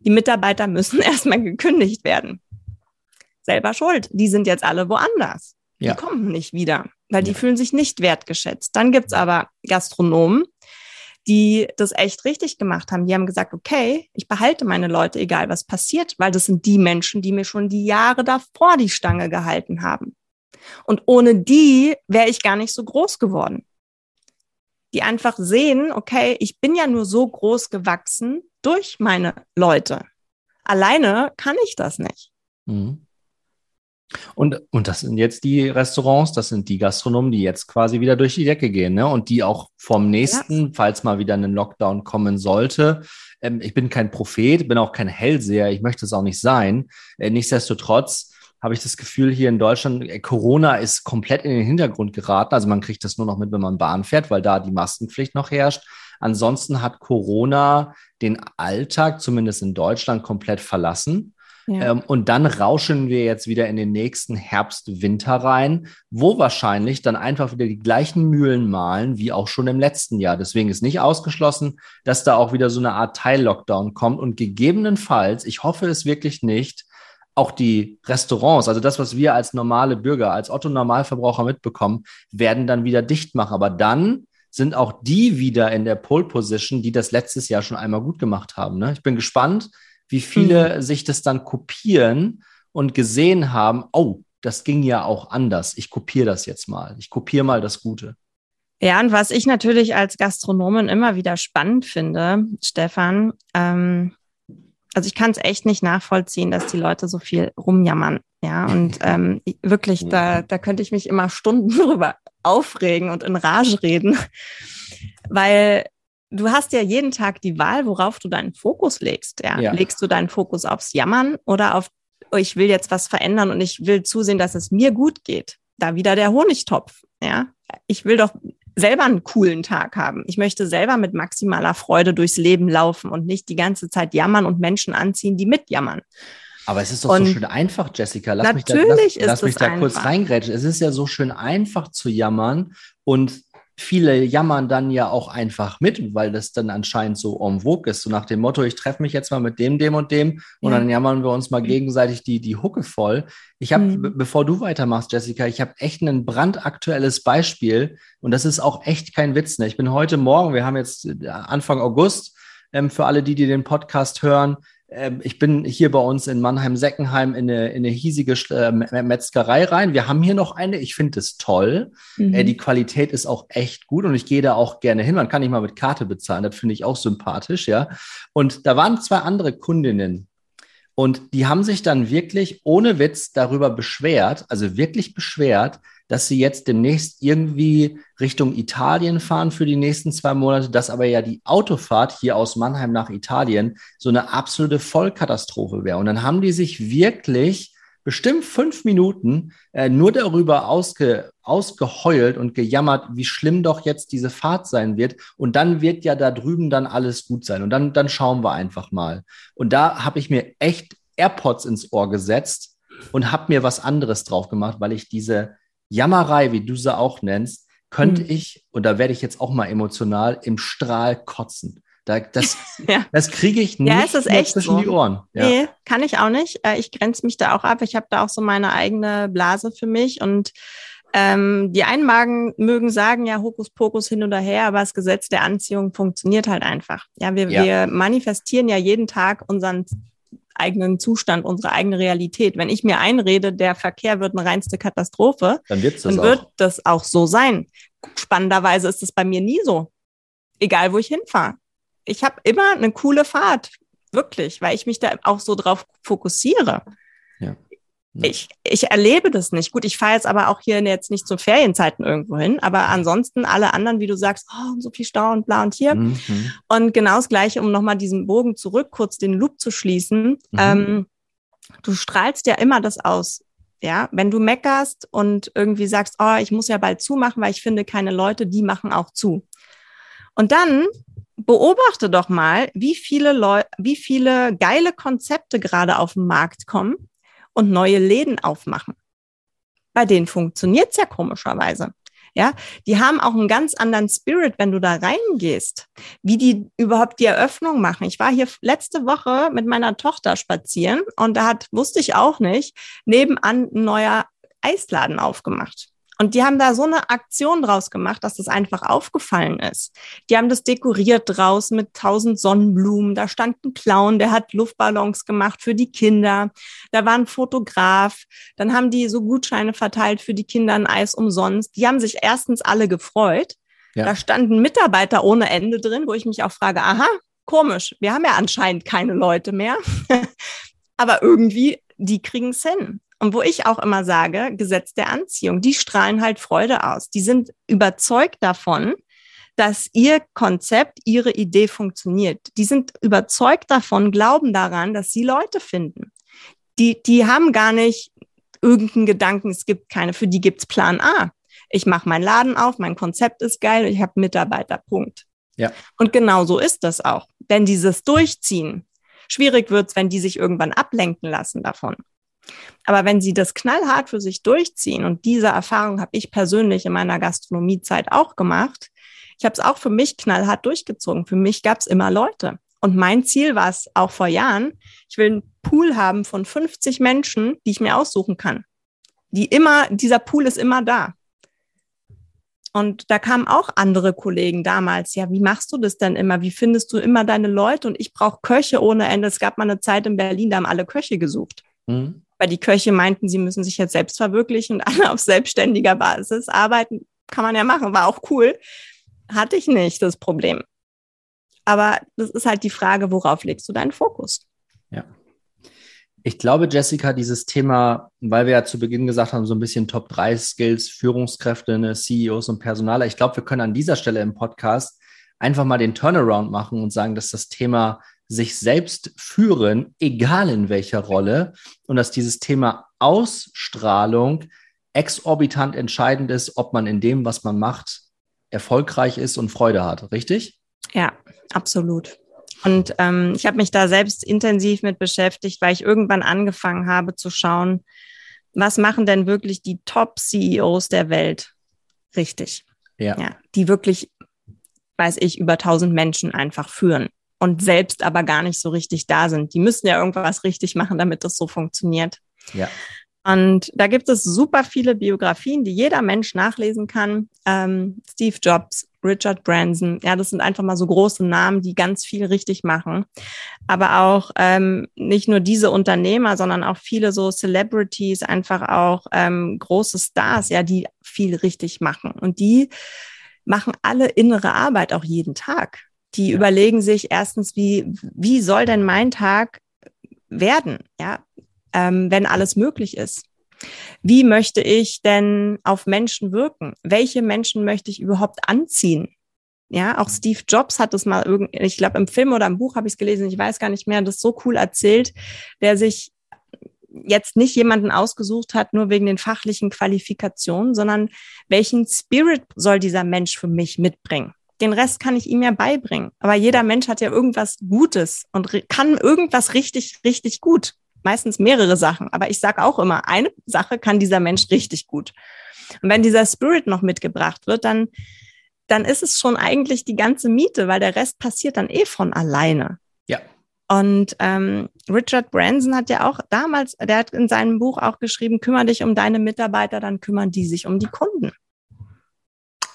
Die Mitarbeiter müssen erstmal gekündigt werden. Selber schuld. Die sind jetzt alle woanders. Ja. Die kommen nicht wieder, weil die fühlen sich nicht wertgeschätzt. Dann gibt's aber Gastronomen, die das echt richtig gemacht haben. Die haben gesagt, okay, ich behalte meine Leute, egal was passiert, weil das sind die Menschen, die mir schon die Jahre davor die Stange gehalten haben. Und ohne die wäre ich gar nicht so groß geworden. Die einfach sehen, okay, ich bin ja nur so groß gewachsen durch meine Leute. Alleine kann ich das nicht. Mhm. Und, und das sind jetzt die Restaurants, das sind die Gastronomen, die jetzt quasi wieder durch die Decke gehen, ne? Und die auch vom nächsten, ja. falls mal wieder ein Lockdown kommen sollte. Ähm, ich bin kein Prophet, bin auch kein Hellseher, ich möchte es auch nicht sein. Äh, nichtsdestotrotz habe ich das Gefühl, hier in Deutschland, äh, Corona ist komplett in den Hintergrund geraten. Also man kriegt das nur noch mit, wenn man Bahn fährt, weil da die Maskenpflicht noch herrscht. Ansonsten hat Corona den Alltag, zumindest in Deutschland, komplett verlassen. Ja. Ähm, und dann rauschen wir jetzt wieder in den nächsten Herbst, Winter rein, wo wahrscheinlich dann einfach wieder die gleichen Mühlen malen wie auch schon im letzten Jahr. Deswegen ist nicht ausgeschlossen, dass da auch wieder so eine Art Teil-Lockdown kommt und gegebenenfalls, ich hoffe es wirklich nicht, auch die Restaurants, also das, was wir als normale Bürger, als Otto-Normalverbraucher mitbekommen, werden dann wieder dicht machen. Aber dann sind auch die wieder in der Pole Position, die das letztes Jahr schon einmal gut gemacht haben. Ne? Ich bin gespannt, wie viele mhm. sich das dann kopieren und gesehen haben, oh, das ging ja auch anders. Ich kopiere das jetzt mal. Ich kopiere mal das Gute. Ja, und was ich natürlich als Gastronomin immer wieder spannend finde, Stefan, ähm, also ich kann es echt nicht nachvollziehen, dass die Leute so viel rumjammern. Ja, und ähm, wirklich, da, da könnte ich mich immer Stunden drüber aufregen und in Rage reden, weil du hast ja jeden Tag die Wahl, worauf du deinen Fokus legst. Ja? ja. Legst du deinen Fokus aufs Jammern oder auf, oh, ich will jetzt was verändern und ich will zusehen, dass es mir gut geht. Da wieder der Honigtopf. Ja, ich will doch selber einen coolen Tag haben. Ich möchte selber mit maximaler Freude durchs Leben laufen und nicht die ganze Zeit jammern und Menschen anziehen, die mitjammern. Aber es ist doch und so schön einfach, Jessica. Lass mich da, lass, lass mich da kurz reingrätschen. Es ist ja so schön einfach zu jammern und viele jammern dann ja auch einfach mit, weil das dann anscheinend so en vogue ist. So nach dem Motto, ich treffe mich jetzt mal mit dem, dem und dem und ja. dann jammern wir uns mal gegenseitig die, die Hucke voll. Ich habe, mhm. bevor du weitermachst, Jessica, ich habe echt ein brandaktuelles Beispiel und das ist auch echt kein Witz. Ne? Ich bin heute Morgen, wir haben jetzt äh, Anfang August, ähm, für alle die, die den Podcast hören, ich bin hier bei uns in Mannheim-Seckenheim in eine, in eine hiesige äh, Metzgerei rein. Wir haben hier noch eine. Ich finde es toll. Mhm. Äh, die Qualität ist auch echt gut und ich gehe da auch gerne hin. Man kann nicht mal mit Karte bezahlen. Das finde ich auch sympathisch, ja. Und da waren zwei andere Kundinnen. Und die haben sich dann wirklich ohne Witz darüber beschwert, also wirklich beschwert, dass sie jetzt demnächst irgendwie Richtung Italien fahren für die nächsten zwei Monate, dass aber ja die Autofahrt hier aus Mannheim nach Italien so eine absolute Vollkatastrophe wäre. Und dann haben die sich wirklich bestimmt fünf Minuten äh, nur darüber ausge, ausgeheult und gejammert, wie schlimm doch jetzt diese Fahrt sein wird. Und dann wird ja da drüben dann alles gut sein. Und dann, dann schauen wir einfach mal. Und da habe ich mir echt AirPods ins Ohr gesetzt und habe mir was anderes drauf gemacht, weil ich diese Jammerei, wie du sie auch nennst, könnte mhm. ich, und da werde ich jetzt auch mal emotional, im Strahl kotzen. Da, das ja. das kriege ich nicht ja, es ist echt zwischen so. die Ohren. Ja. Nee, kann ich auch nicht. Äh, ich grenze mich da auch ab. Ich habe da auch so meine eigene Blase für mich und ähm, die einen Magen mögen sagen, ja, Hokuspokus hin oder her, aber das Gesetz der Anziehung funktioniert halt einfach. Ja, wir, ja. wir manifestieren ja jeden Tag unseren eigenen Zustand, unsere eigene Realität. Wenn ich mir einrede, der Verkehr wird eine reinste Katastrophe, dann, das dann wird das auch so sein. Spannenderweise ist es bei mir nie so. Egal, wo ich hinfahre. Ich habe immer eine coole Fahrt, wirklich, weil ich mich da auch so drauf fokussiere. Ja. Ich, ich erlebe das nicht. Gut, ich fahre jetzt aber auch hier jetzt nicht zu Ferienzeiten irgendwo hin, aber ansonsten alle anderen, wie du sagst, oh, so viel Stau und bla und hier. Mhm. Und genau das Gleiche, um nochmal diesen Bogen zurück, kurz den Loop zu schließen. Mhm. Ähm, du strahlst ja immer das aus. Ja, wenn du meckerst und irgendwie sagst, oh, ich muss ja bald zumachen, weil ich finde keine Leute, die machen auch zu. Und dann beobachte doch mal, wie viele Leute, wie viele geile Konzepte gerade auf den Markt kommen und neue Läden aufmachen. Bei denen funktioniert's ja komischerweise. Ja, die haben auch einen ganz anderen Spirit, wenn du da reingehst, wie die überhaupt die Eröffnung machen. Ich war hier letzte Woche mit meiner Tochter spazieren und da hat, wusste ich auch nicht, nebenan ein neuer Eisladen aufgemacht. Und die haben da so eine Aktion draus gemacht, dass das einfach aufgefallen ist. Die haben das dekoriert draußen mit tausend Sonnenblumen. Da stand ein Clown, der hat Luftballons gemacht für die Kinder. Da war ein Fotograf. Dann haben die so Gutscheine verteilt für die Kinder ein Eis umsonst. Die haben sich erstens alle gefreut. Ja. Da standen Mitarbeiter ohne Ende drin, wo ich mich auch frage, aha, komisch. Wir haben ja anscheinend keine Leute mehr. Aber irgendwie, die kriegen es hin. Und wo ich auch immer sage, Gesetz der Anziehung, die strahlen halt Freude aus. Die sind überzeugt davon, dass ihr Konzept, ihre Idee funktioniert. Die sind überzeugt davon, glauben daran, dass sie Leute finden. Die, die haben gar nicht irgendeinen Gedanken, es gibt keine, für die gibt's Plan A. Ich mache meinen Laden auf, mein Konzept ist geil, ich habe Mitarbeiter, Punkt. Ja. Und genau so ist das auch. Wenn dieses durchziehen, schwierig wird's, wenn die sich irgendwann ablenken lassen davon. Aber wenn sie das knallhart für sich durchziehen, und diese Erfahrung habe ich persönlich in meiner Gastronomiezeit auch gemacht, ich habe es auch für mich knallhart durchgezogen. Für mich gab es immer Leute. Und mein Ziel war es auch vor Jahren, ich will einen Pool haben von 50 Menschen, die ich mir aussuchen kann. Die immer, dieser Pool ist immer da. Und da kamen auch andere Kollegen damals, ja, wie machst du das denn immer? Wie findest du immer deine Leute? Und ich brauche Köche ohne Ende. Es gab mal eine Zeit in Berlin, da haben alle Köche gesucht. Mhm weil die Köche meinten, sie müssen sich jetzt selbst verwirklichen und alle auf selbstständiger Basis arbeiten. Kann man ja machen, war auch cool. Hatte ich nicht das Problem. Aber das ist halt die Frage, worauf legst du deinen Fokus? Ja. Ich glaube, Jessica, dieses Thema, weil wir ja zu Beginn gesagt haben, so ein bisschen Top 3 Skills, Führungskräfte, ne, CEOs und Personaler. Ich glaube, wir können an dieser Stelle im Podcast einfach mal den Turnaround machen und sagen, dass das Thema sich selbst führen, egal in welcher Rolle, und dass dieses Thema Ausstrahlung exorbitant entscheidend ist, ob man in dem, was man macht, erfolgreich ist und Freude hat. Richtig? Ja, absolut. Und ähm, ich habe mich da selbst intensiv mit beschäftigt, weil ich irgendwann angefangen habe zu schauen, was machen denn wirklich die Top-CEOs der Welt richtig? Ja. ja. Die wirklich, weiß ich, über tausend Menschen einfach führen und selbst aber gar nicht so richtig da sind. Die müssen ja irgendwas richtig machen, damit das so funktioniert. Ja. Und da gibt es super viele Biografien, die jeder Mensch nachlesen kann. Ähm, Steve Jobs, Richard Branson. Ja, das sind einfach mal so große Namen, die ganz viel richtig machen. Aber auch ähm, nicht nur diese Unternehmer, sondern auch viele so Celebrities, einfach auch ähm, große Stars, ja, die viel richtig machen. Und die machen alle innere Arbeit auch jeden Tag. Die ja. überlegen sich erstens, wie, wie soll denn mein Tag werden, ja, ähm, wenn alles möglich ist. Wie möchte ich denn auf Menschen wirken? Welche Menschen möchte ich überhaupt anziehen? Ja, auch Steve Jobs hat das mal irgendwie, ich glaube im Film oder im Buch habe ich es gelesen, ich weiß gar nicht mehr, das so cool erzählt, der sich jetzt nicht jemanden ausgesucht hat, nur wegen den fachlichen Qualifikationen, sondern welchen Spirit soll dieser Mensch für mich mitbringen? Den Rest kann ich ihm ja beibringen. Aber jeder Mensch hat ja irgendwas Gutes und kann irgendwas richtig, richtig gut meistens mehrere Sachen. Aber ich sage auch immer, eine Sache kann dieser Mensch richtig gut. Und wenn dieser Spirit noch mitgebracht wird, dann, dann ist es schon eigentlich die ganze Miete, weil der Rest passiert dann eh von alleine. Ja. Und ähm, Richard Branson hat ja auch damals, der hat in seinem Buch auch geschrieben, kümmere dich um deine Mitarbeiter, dann kümmern die sich um die Kunden.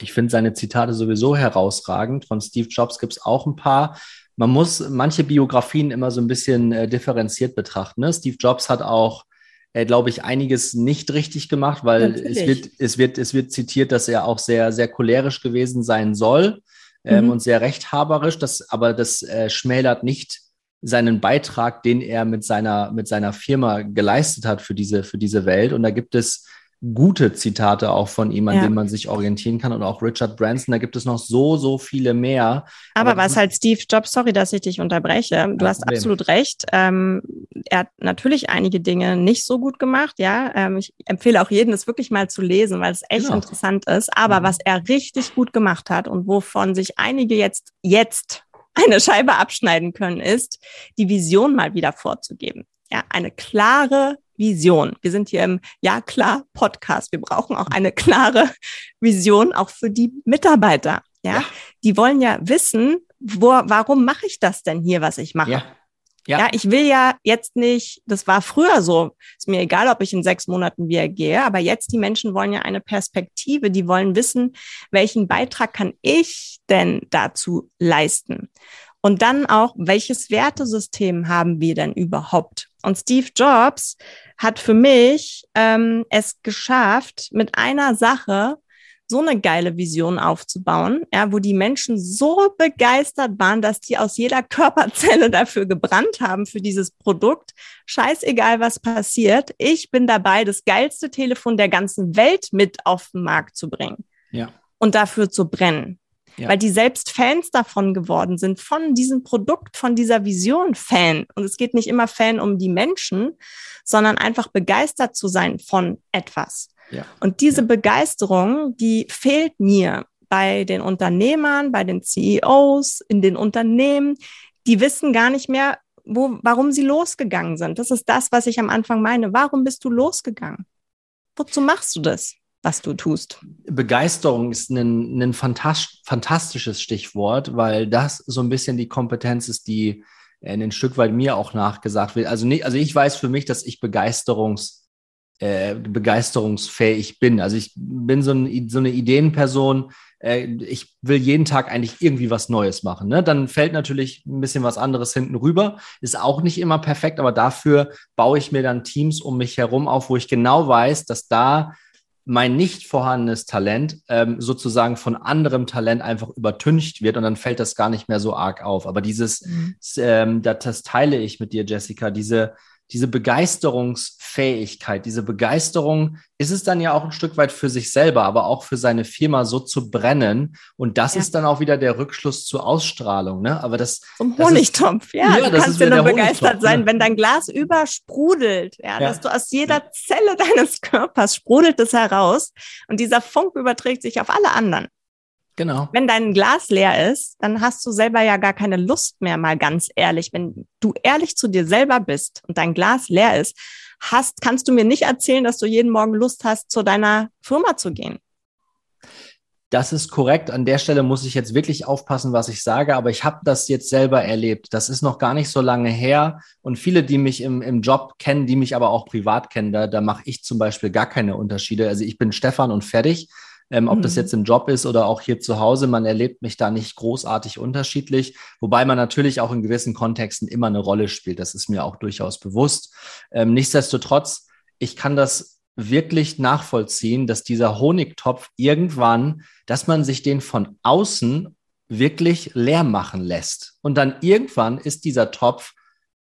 Ich finde seine Zitate sowieso herausragend. Von Steve Jobs gibt es auch ein paar man muss manche Biografien immer so ein bisschen äh, differenziert betrachten. Ne? Steve Jobs hat auch, äh, glaube ich, einiges nicht richtig gemacht, weil es wird, es, wird, es wird zitiert, dass er auch sehr, sehr cholerisch gewesen sein soll ähm, mhm. und sehr rechthaberisch. Das, aber das äh, schmälert nicht seinen Beitrag, den er mit seiner, mit seiner Firma geleistet hat für diese, für diese Welt. Und da gibt es gute Zitate auch von ihm, an ja. denen man sich orientieren kann. Und auch Richard Branson, da gibt es noch so, so viele mehr. Aber, Aber was halt Steve Jobs, sorry, dass ich dich unterbreche, du hast Problem. absolut recht. Ähm, er hat natürlich einige Dinge nicht so gut gemacht, ja. Ähm, ich empfehle auch jedem, das wirklich mal zu lesen, weil es echt genau. interessant ist. Aber mhm. was er richtig gut gemacht hat und wovon sich einige jetzt, jetzt eine Scheibe abschneiden können, ist, die Vision mal wieder vorzugeben. Ja, eine klare Vision. Wir sind hier im Ja klar Podcast. Wir brauchen auch eine klare Vision auch für die Mitarbeiter. Ja, ja. die wollen ja wissen, wo, warum mache ich das denn hier, was ich mache? Ja. Ja. ja, ich will ja jetzt nicht, das war früher so, ist mir egal, ob ich in sechs Monaten wieder gehe, aber jetzt die Menschen wollen ja eine Perspektive, die wollen wissen, welchen Beitrag kann ich denn dazu leisten? Und dann auch, welches Wertesystem haben wir denn überhaupt? Und Steve Jobs hat für mich ähm, es geschafft, mit einer Sache so eine geile Vision aufzubauen, ja, wo die Menschen so begeistert waren, dass die aus jeder Körperzelle dafür gebrannt haben für dieses Produkt. Scheißegal, was passiert. Ich bin dabei, das geilste Telefon der ganzen Welt mit auf den Markt zu bringen. Ja. Und dafür zu brennen. Ja. Weil die selbst Fans davon geworden sind, von diesem Produkt, von dieser Vision Fan. Und es geht nicht immer Fan um die Menschen, sondern einfach begeistert zu sein von etwas. Ja. Und diese ja. Begeisterung, die fehlt mir bei den Unternehmern, bei den CEOs, in den Unternehmen. Die wissen gar nicht mehr, wo, warum sie losgegangen sind. Das ist das, was ich am Anfang meine. Warum bist du losgegangen? Wozu machst du das? Was du tust. Begeisterung ist ein, ein fantastisches Stichwort, weil das so ein bisschen die Kompetenz ist, die ein Stück weit mir auch nachgesagt wird. Also, nicht, also ich weiß für mich, dass ich Begeisterungs, äh, begeisterungsfähig bin. Also ich bin so, ein, so eine Ideenperson. Äh, ich will jeden Tag eigentlich irgendwie was Neues machen. Ne? Dann fällt natürlich ein bisschen was anderes hinten rüber. Ist auch nicht immer perfekt, aber dafür baue ich mir dann Teams um mich herum auf, wo ich genau weiß, dass da mein nicht vorhandenes Talent ähm, sozusagen von anderem Talent einfach übertüncht wird und dann fällt das gar nicht mehr so arg auf. Aber dieses, mhm. ähm, das, das teile ich mit dir, Jessica, diese, diese Begeisterungsfähigkeit, diese Begeisterung ist es dann ja auch ein Stück weit für sich selber, aber auch für seine Firma so zu brennen. Und das ja. ist dann auch wieder der Rückschluss zur Ausstrahlung. Ne? Aber das. Zum Honigtopf, ja. ja. Du kannst ja nur begeistert sein, ne? wenn dein Glas übersprudelt, ja, ja, dass du aus jeder Zelle deines Körpers sprudelt es heraus und dieser Funk überträgt sich auf alle anderen. Genau. Wenn dein Glas leer ist, dann hast du selber ja gar keine Lust mehr, mal ganz ehrlich. Wenn du ehrlich zu dir selber bist und dein Glas leer ist, hast, kannst du mir nicht erzählen, dass du jeden Morgen Lust hast, zu deiner Firma zu gehen. Das ist korrekt. An der Stelle muss ich jetzt wirklich aufpassen, was ich sage, aber ich habe das jetzt selber erlebt. Das ist noch gar nicht so lange her. Und viele, die mich im, im Job kennen, die mich aber auch privat kennen, da, da mache ich zum Beispiel gar keine Unterschiede. Also ich bin Stefan und fertig. Ähm, ob mhm. das jetzt im Job ist oder auch hier zu Hause, man erlebt mich da nicht großartig unterschiedlich, wobei man natürlich auch in gewissen Kontexten immer eine Rolle spielt. Das ist mir auch durchaus bewusst. Ähm, nichtsdestotrotz, ich kann das wirklich nachvollziehen, dass dieser Honigtopf irgendwann, dass man sich den von außen wirklich leer machen lässt. Und dann irgendwann ist dieser Topf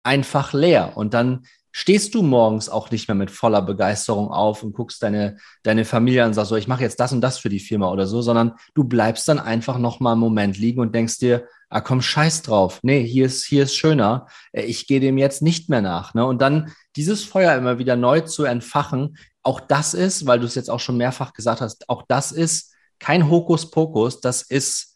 einfach leer. Und dann stehst du morgens auch nicht mehr mit voller Begeisterung auf und guckst deine, deine Familie an und sagst so, ich mache jetzt das und das für die Firma oder so, sondern du bleibst dann einfach noch mal einen Moment liegen und denkst dir, ah komm, scheiß drauf. Nee, hier ist, hier ist schöner. Äh, ich gehe dem jetzt nicht mehr nach. Ne? Und dann dieses Feuer immer wieder neu zu entfachen, auch das ist, weil du es jetzt auch schon mehrfach gesagt hast, auch das ist kein Hokuspokus, das ist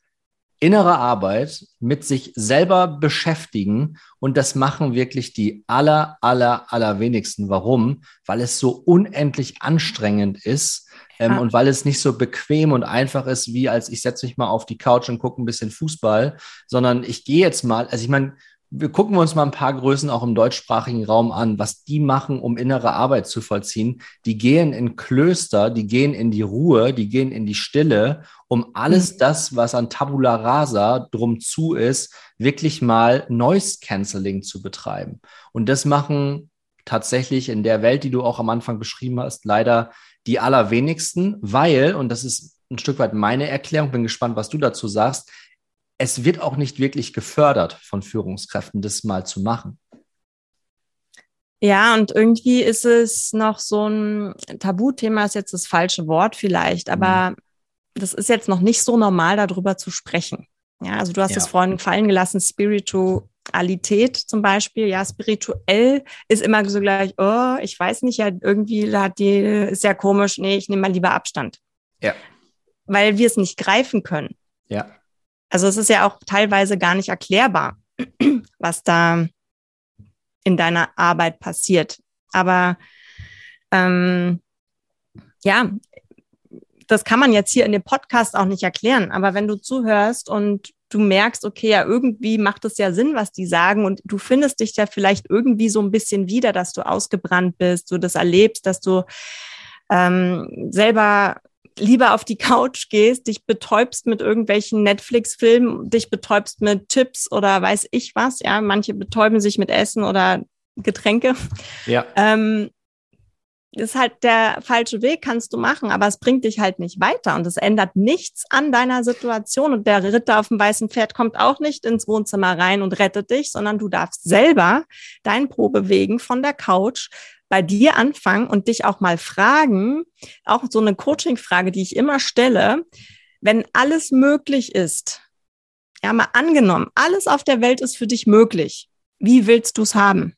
innere Arbeit mit sich selber beschäftigen und das machen wirklich die aller, aller, aller wenigsten. Warum? Weil es so unendlich anstrengend ist ähm, ja. und weil es nicht so bequem und einfach ist, wie als ich setze mich mal auf die Couch und gucke ein bisschen Fußball, sondern ich gehe jetzt mal, also ich meine, wir gucken uns mal ein paar Größen auch im deutschsprachigen Raum an, was die machen, um innere Arbeit zu vollziehen. Die gehen in Klöster, die gehen in die Ruhe, die gehen in die Stille, um alles mhm. das, was an Tabula Rasa drum zu ist, wirklich mal Noise Cancelling zu betreiben. Und das machen tatsächlich in der Welt, die du auch am Anfang beschrieben hast, leider die allerwenigsten, weil, und das ist ein Stück weit meine Erklärung, bin gespannt, was du dazu sagst, es wird auch nicht wirklich gefördert von Führungskräften, das mal zu machen. Ja, und irgendwie ist es noch so ein Tabuthema, ist jetzt das falsche Wort vielleicht, aber mhm. das ist jetzt noch nicht so normal, darüber zu sprechen. Ja, also du hast ja. es vorhin fallen gelassen, Spiritualität zum Beispiel. Ja, spirituell ist immer so gleich, oh, ich weiß nicht, ja, irgendwie hat die, ist ja komisch, nee, ich nehme mal lieber Abstand. Ja. Weil wir es nicht greifen können. Ja. Also es ist ja auch teilweise gar nicht erklärbar, was da in deiner Arbeit passiert. Aber ähm, ja, das kann man jetzt hier in dem Podcast auch nicht erklären. Aber wenn du zuhörst und du merkst, okay, ja, irgendwie macht es ja Sinn, was die sagen und du findest dich ja vielleicht irgendwie so ein bisschen wieder, dass du ausgebrannt bist, du das erlebst, dass du ähm, selber lieber auf die Couch gehst, dich betäubst mit irgendwelchen Netflix-Filmen, dich betäubst mit Tipps oder weiß ich was. Ja, manche betäuben sich mit Essen oder Getränke. Ja. Ähm, ist halt der falsche Weg, kannst du machen, aber es bringt dich halt nicht weiter und es ändert nichts an deiner Situation. Und der Ritter auf dem weißen Pferd kommt auch nicht ins Wohnzimmer rein und rettet dich, sondern du darfst selber dein Po bewegen von der Couch, bei dir anfangen und dich auch mal fragen, auch so eine Coaching-Frage, die ich immer stelle, wenn alles möglich ist, ja, mal angenommen, alles auf der Welt ist für dich möglich. Wie willst du es haben?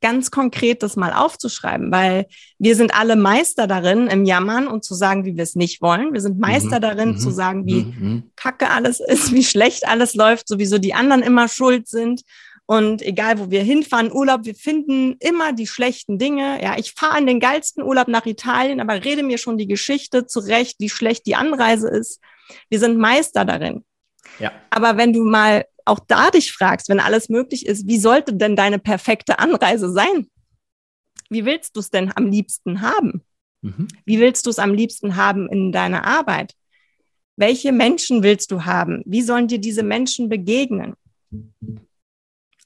Ganz konkret das mal aufzuschreiben, weil wir sind alle Meister darin, im Jammern und zu sagen, wie wir es nicht wollen. Wir sind Meister mhm. darin, mhm. zu sagen, wie mhm. kacke alles ist, wie schlecht alles läuft, sowieso die anderen immer schuld sind und egal, wo wir hinfahren, Urlaub, wir finden immer die schlechten Dinge. Ja, ich fahre in den geilsten Urlaub nach Italien, aber rede mir schon die Geschichte zurecht, wie schlecht die Anreise ist. Wir sind Meister darin. Ja. Aber wenn du mal auch da dich fragst, wenn alles möglich ist, wie sollte denn deine perfekte Anreise sein? Wie willst du es denn am liebsten haben? Mhm. Wie willst du es am liebsten haben in deiner Arbeit? Welche Menschen willst du haben? Wie sollen dir diese Menschen begegnen?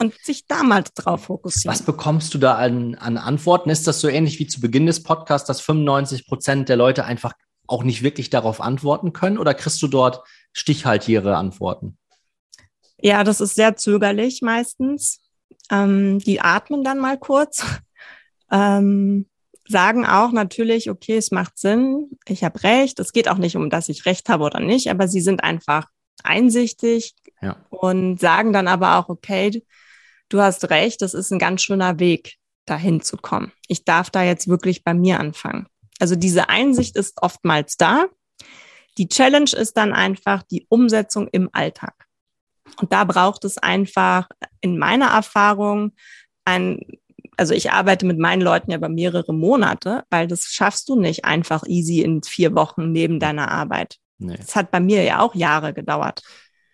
und sich damals drauf fokussieren. Was bekommst du da an, an Antworten? Ist das so ähnlich wie zu Beginn des Podcasts, dass 95 Prozent der Leute einfach auch nicht wirklich darauf antworten können? Oder kriegst du dort stichhaltigere Antworten? Ja, das ist sehr zögerlich meistens. Ähm, die atmen dann mal kurz, ähm, sagen auch natürlich, okay, es macht Sinn, ich habe recht. Es geht auch nicht um, dass ich recht habe oder nicht, aber sie sind einfach einsichtig ja. und sagen dann aber auch, okay, du hast recht, das ist ein ganz schöner Weg, dahin zu kommen. Ich darf da jetzt wirklich bei mir anfangen. Also diese Einsicht ist oftmals da. Die Challenge ist dann einfach die Umsetzung im Alltag. Und da braucht es einfach in meiner Erfahrung ein, also ich arbeite mit meinen Leuten ja über mehrere Monate, weil das schaffst du nicht einfach easy in vier Wochen neben deiner Arbeit. Nee. Das hat bei mir ja auch Jahre gedauert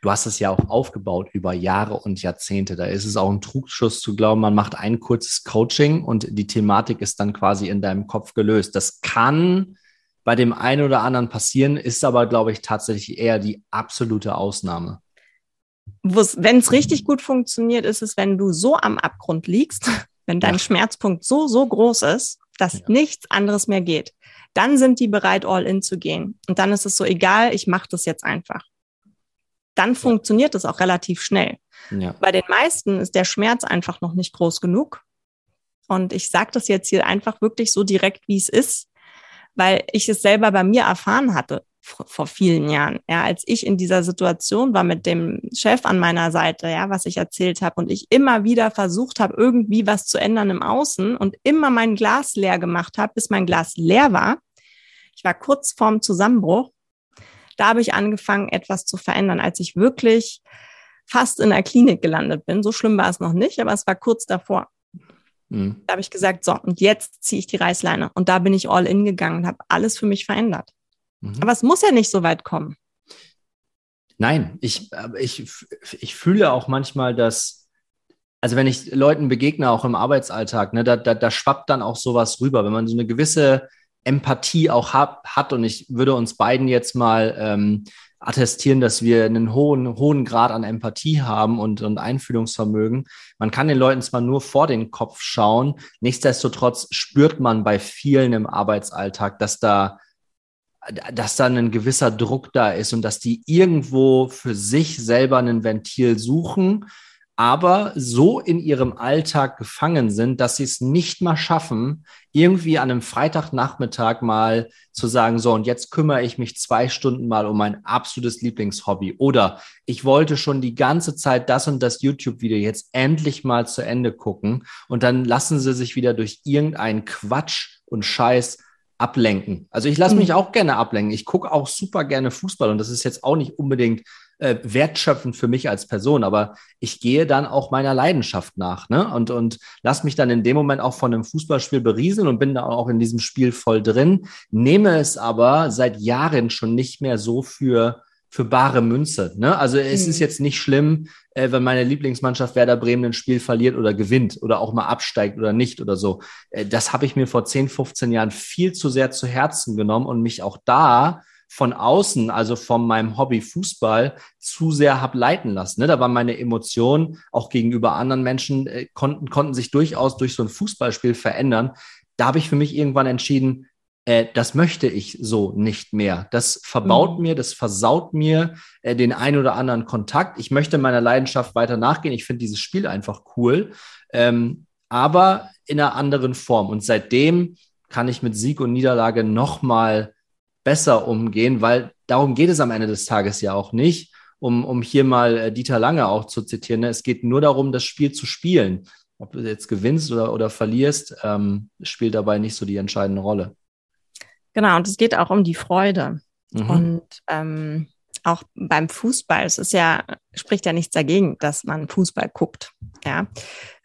du hast es ja auch aufgebaut über Jahre und Jahrzehnte. Da ist es auch ein Trugschuss zu glauben, man macht ein kurzes Coaching und die Thematik ist dann quasi in deinem Kopf gelöst. Das kann bei dem einen oder anderen passieren, ist aber, glaube ich, tatsächlich eher die absolute Ausnahme. Wenn es richtig gut funktioniert, ist es, wenn du so am Abgrund liegst, wenn dein ja. Schmerzpunkt so, so groß ist, dass ja. nichts anderes mehr geht. Dann sind die bereit, all in zu gehen. Und dann ist es so egal, ich mache das jetzt einfach. Dann funktioniert es auch relativ schnell. Bei den meisten ist der Schmerz einfach noch nicht groß genug. Und ich sage das jetzt hier einfach wirklich so direkt, wie es ist, weil ich es selber bei mir erfahren hatte vor vielen Jahren, ja, als ich in dieser Situation war mit dem Chef an meiner Seite, ja, was ich erzählt habe und ich immer wieder versucht habe, irgendwie was zu ändern im Außen und immer mein Glas leer gemacht habe, bis mein Glas leer war. Ich war kurz vorm Zusammenbruch. Da habe ich angefangen, etwas zu verändern, als ich wirklich fast in der Klinik gelandet bin. So schlimm war es noch nicht, aber es war kurz davor. Mhm. Da habe ich gesagt, so, und jetzt ziehe ich die Reißleine. Und da bin ich all in gegangen und habe alles für mich verändert. Mhm. Aber es muss ja nicht so weit kommen. Nein, ich, ich, ich fühle auch manchmal, dass, also wenn ich Leuten begegne, auch im Arbeitsalltag, ne, da, da, da schwappt dann auch sowas rüber. Wenn man so eine gewisse Empathie auch hat, hat und ich würde uns beiden jetzt mal ähm, attestieren, dass wir einen hohen, hohen Grad an Empathie haben und, und Einfühlungsvermögen. Man kann den Leuten zwar nur vor den Kopf schauen, nichtsdestotrotz spürt man bei vielen im Arbeitsalltag, dass da dass da ein gewisser Druck da ist und dass die irgendwo für sich selber ein Ventil suchen, aber so in ihrem Alltag gefangen sind, dass sie es nicht mal schaffen, irgendwie an einem Freitagnachmittag mal zu sagen, so, und jetzt kümmere ich mich zwei Stunden mal um mein absolutes Lieblingshobby. Oder ich wollte schon die ganze Zeit das und das YouTube-Video jetzt endlich mal zu Ende gucken und dann lassen sie sich wieder durch irgendeinen Quatsch und Scheiß ablenken. Also ich lasse mich mhm. auch gerne ablenken. Ich gucke auch super gerne Fußball und das ist jetzt auch nicht unbedingt äh, wertschöpfend für mich als Person, aber ich gehe dann auch meiner Leidenschaft nach ne? und, und lasse mich dann in dem Moment auch von einem Fußballspiel berieseln und bin da auch in diesem Spiel voll drin, nehme es aber seit Jahren schon nicht mehr so für für bare Münze. Ne? Also es mhm. ist jetzt nicht schlimm, äh, wenn meine Lieblingsmannschaft Werder Bremen ein Spiel verliert oder gewinnt oder auch mal absteigt oder nicht oder so. Äh, das habe ich mir vor 10, 15 Jahren viel zu sehr zu Herzen genommen und mich auch da von außen, also von meinem Hobby Fußball, zu sehr hab leiten lassen. Ne? Da waren meine Emotionen auch gegenüber anderen Menschen, äh, konnten, konnten sich durchaus durch so ein Fußballspiel verändern. Da habe ich für mich irgendwann entschieden, äh, das möchte ich so nicht mehr. Das verbaut mhm. mir, das versaut mir äh, den ein oder anderen Kontakt. Ich möchte meiner Leidenschaft weiter nachgehen. Ich finde dieses Spiel einfach cool, ähm, aber in einer anderen Form. Und seitdem kann ich mit Sieg und Niederlage noch mal besser umgehen, weil darum geht es am Ende des Tages ja auch nicht. Um, um hier mal äh, Dieter Lange auch zu zitieren, ne? es geht nur darum, das Spiel zu spielen. Ob du jetzt gewinnst oder, oder verlierst, ähm, spielt dabei nicht so die entscheidende Rolle. Genau, und es geht auch um die Freude. Mhm. Und ähm, auch beim Fußball, es ist ja, spricht ja nichts dagegen, dass man Fußball guckt. Ja.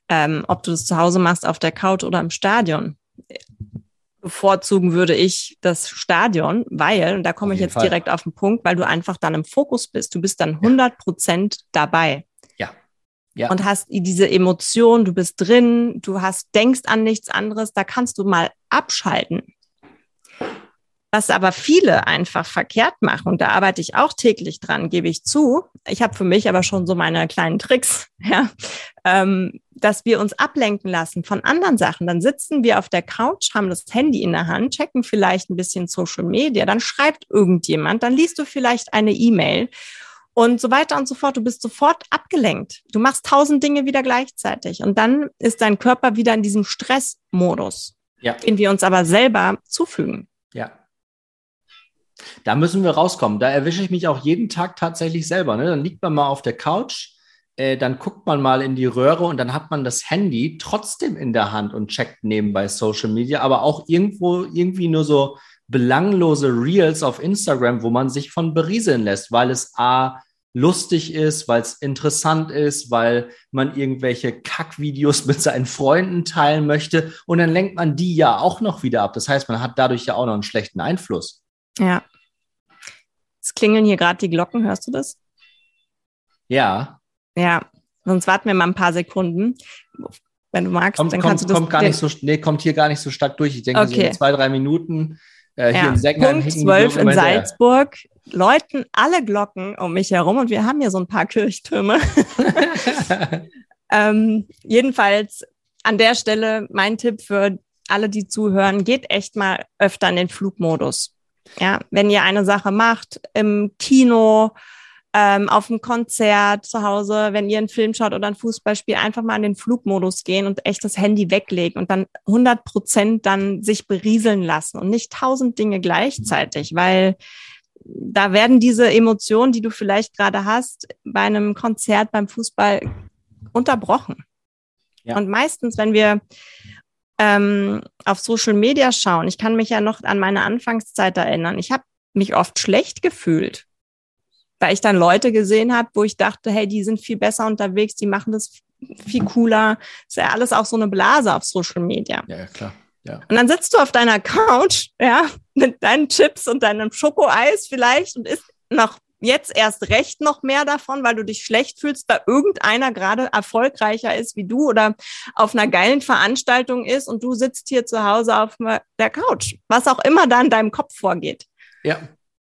Ähm, ob du das zu Hause machst, auf der Couch oder im Stadion. Bevorzugen würde ich das Stadion, weil, und da komme ich jetzt Fall. direkt auf den Punkt, weil du einfach dann im Fokus bist. Du bist dann 100 Prozent dabei. Ja. Ja. Und hast diese Emotion, du bist drin, du hast, denkst an nichts anderes, da kannst du mal abschalten. Was aber viele einfach verkehrt machen, und da arbeite ich auch täglich dran, gebe ich zu. Ich habe für mich aber schon so meine kleinen Tricks, ja, ähm, dass wir uns ablenken lassen von anderen Sachen. Dann sitzen wir auf der Couch, haben das Handy in der Hand, checken vielleicht ein bisschen Social Media, dann schreibt irgendjemand, dann liest du vielleicht eine E-Mail und so weiter und so fort. Du bist sofort abgelenkt. Du machst tausend Dinge wieder gleichzeitig und dann ist dein Körper wieder in diesem Stressmodus, ja. den wir uns aber selber zufügen. Da müssen wir rauskommen. Da erwische ich mich auch jeden Tag tatsächlich selber. Ne? Dann liegt man mal auf der Couch, äh, dann guckt man mal in die Röhre und dann hat man das Handy trotzdem in der Hand und checkt nebenbei Social Media, aber auch irgendwo irgendwie nur so belanglose Reels auf Instagram, wo man sich von berieseln lässt, weil es A lustig ist, weil es interessant ist, weil man irgendwelche Kackvideos mit seinen Freunden teilen möchte und dann lenkt man die ja auch noch wieder ab. Das heißt, man hat dadurch ja auch noch einen schlechten Einfluss. Ja. Es klingeln hier gerade die Glocken, hörst du das? Ja. Ja, sonst warten wir mal ein paar Sekunden. Wenn du magst, kommt, dann kommt, kannst du das. Kommt gar nicht so, nee, kommt hier gar nicht so stark durch. Ich denke, okay. so in zwei, drei Minuten Äh, ja. Hier in Seckenheim Punkt 12 in Salzburg läuten alle Glocken um mich herum und wir haben hier so ein paar Kirchtürme. ähm, jedenfalls an der Stelle mein Tipp für alle, die zuhören, geht echt mal öfter in den Flugmodus. Ja, wenn ihr eine Sache macht im Kino, ähm, auf dem Konzert zu Hause, wenn ihr einen Film schaut oder ein Fußballspiel, einfach mal in den Flugmodus gehen und echt das Handy weglegen und dann 100 Prozent dann sich berieseln lassen und nicht tausend Dinge gleichzeitig, weil da werden diese Emotionen, die du vielleicht gerade hast, bei einem Konzert, beim Fußball unterbrochen. Ja. Und meistens, wenn wir ähm, auf Social Media schauen, ich kann mich ja noch an meine Anfangszeit erinnern, ich habe mich oft schlecht gefühlt, weil ich dann Leute gesehen habe, wo ich dachte, hey, die sind viel besser unterwegs, die machen das viel cooler. Ist ja alles auch so eine Blase auf Social Media. Ja, klar. Ja. Und dann sitzt du auf deiner Couch, ja, mit deinen Chips und deinem Schokoeis vielleicht und isst noch jetzt erst recht noch mehr davon, weil du dich schlecht fühlst, weil irgendeiner gerade erfolgreicher ist wie du oder auf einer geilen Veranstaltung ist und du sitzt hier zu Hause auf der Couch, was auch immer da in deinem Kopf vorgeht. Ja.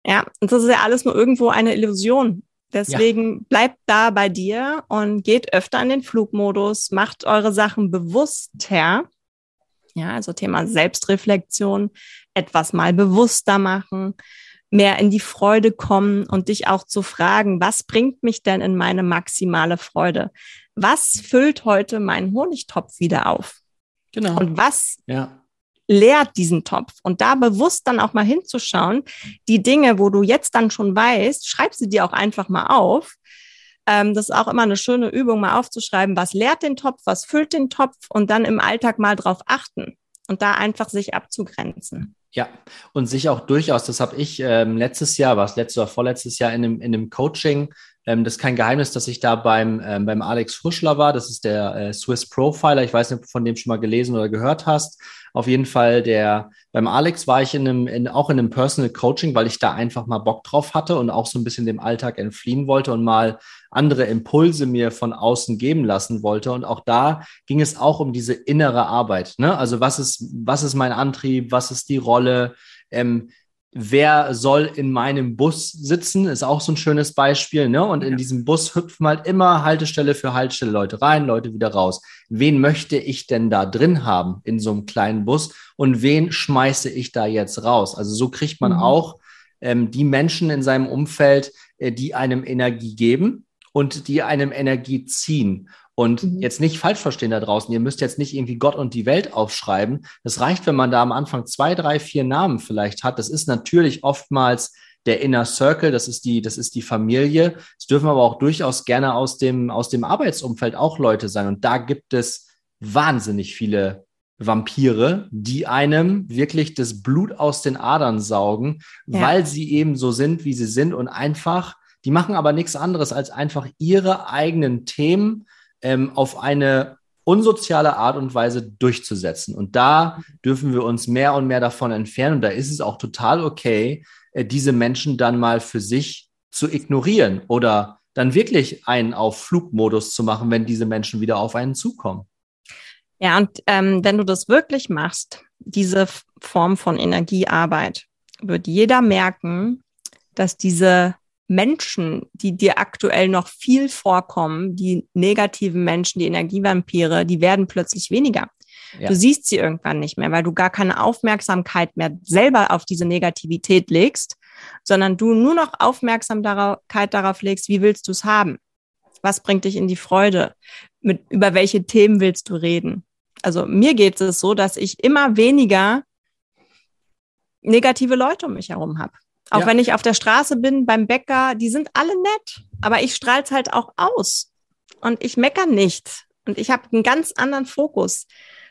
Ja, und das ist ja alles nur irgendwo eine Illusion. Deswegen ja. bleibt da bei dir und geht öfter in den Flugmodus, macht eure Sachen bewusster. Ja, also Thema Selbstreflexion, etwas mal bewusster machen, mehr in die Freude kommen und dich auch zu fragen, was bringt mich denn in meine maximale Freude? Was füllt heute meinen Honigtopf wieder auf? Genau. Und was ja leert diesen Topf. Und da bewusst dann auch mal hinzuschauen, die Dinge, wo du jetzt dann schon weißt, schreib sie dir auch einfach mal auf. Ähm, das ist auch immer eine schöne Übung, mal aufzuschreiben, was leert den Topf, was füllt den Topf und dann im Alltag mal drauf achten und da einfach sich abzugrenzen. Ja, und sich auch durchaus, das habe ich ähm, letztes Jahr, war es letztes oder vorletztes Jahr in einem, in einem Coaching, ähm, das ist kein Geheimnis, dass ich da beim, ähm, beim Alex Frischler war, das ist der äh, Swiss Profiler, ich weiß nicht, ob du von dem schon mal gelesen oder gehört hast. Auf jeden Fall, der beim Alex war ich in einem, in, auch in einem Personal Coaching, weil ich da einfach mal Bock drauf hatte und auch so ein bisschen dem Alltag entfliehen wollte und mal andere Impulse mir von außen geben lassen wollte. Und auch da ging es auch um diese innere Arbeit. Ne? Also was ist, was ist mein Antrieb? Was ist die Rolle? Ähm, wer soll in meinem Bus sitzen, ist auch so ein schönes Beispiel. Ne? Und in diesem Bus hüpfen halt immer Haltestelle für Haltestelle Leute rein, Leute wieder raus. Wen möchte ich denn da drin haben in so einem kleinen Bus und wen schmeiße ich da jetzt raus? Also so kriegt man mhm. auch ähm, die Menschen in seinem Umfeld, äh, die einem Energie geben und die einem Energie ziehen. Und mhm. jetzt nicht falsch verstehen da draußen, ihr müsst jetzt nicht irgendwie Gott und die Welt aufschreiben. Das reicht, wenn man da am Anfang zwei, drei, vier Namen vielleicht hat. Das ist natürlich oftmals der Inner Circle, das ist die, das ist die Familie. Es dürfen aber auch durchaus gerne aus dem, aus dem Arbeitsumfeld auch Leute sein. Und da gibt es wahnsinnig viele Vampire, die einem wirklich das Blut aus den Adern saugen, ja. weil sie eben so sind, wie sie sind und einfach, die machen aber nichts anderes als einfach ihre eigenen Themen ähm, auf eine unsoziale Art und Weise durchzusetzen. Und da dürfen wir uns mehr und mehr davon entfernen. Und da ist es auch total okay, äh, diese Menschen dann mal für sich zu ignorieren oder dann wirklich einen auf Flugmodus zu machen, wenn diese Menschen wieder auf einen zukommen. Ja, und ähm, wenn du das wirklich machst, diese Form von Energiearbeit, wird jeder merken, dass diese Menschen, die dir aktuell noch viel vorkommen, die negativen Menschen, die Energievampire, die werden plötzlich weniger. Ja. Du siehst sie irgendwann nicht mehr, weil du gar keine Aufmerksamkeit mehr selber auf diese Negativität legst, sondern du nur noch Aufmerksamkeit darauf legst, wie willst du es haben? Was bringt dich in die Freude? Mit, über welche Themen willst du reden? Also mir geht es so, dass ich immer weniger negative Leute um mich herum habe. Auch ja. wenn ich auf der Straße bin, beim Bäcker, die sind alle nett, aber ich strahle es halt auch aus. Und ich mecker nicht. Und ich habe einen ganz anderen Fokus.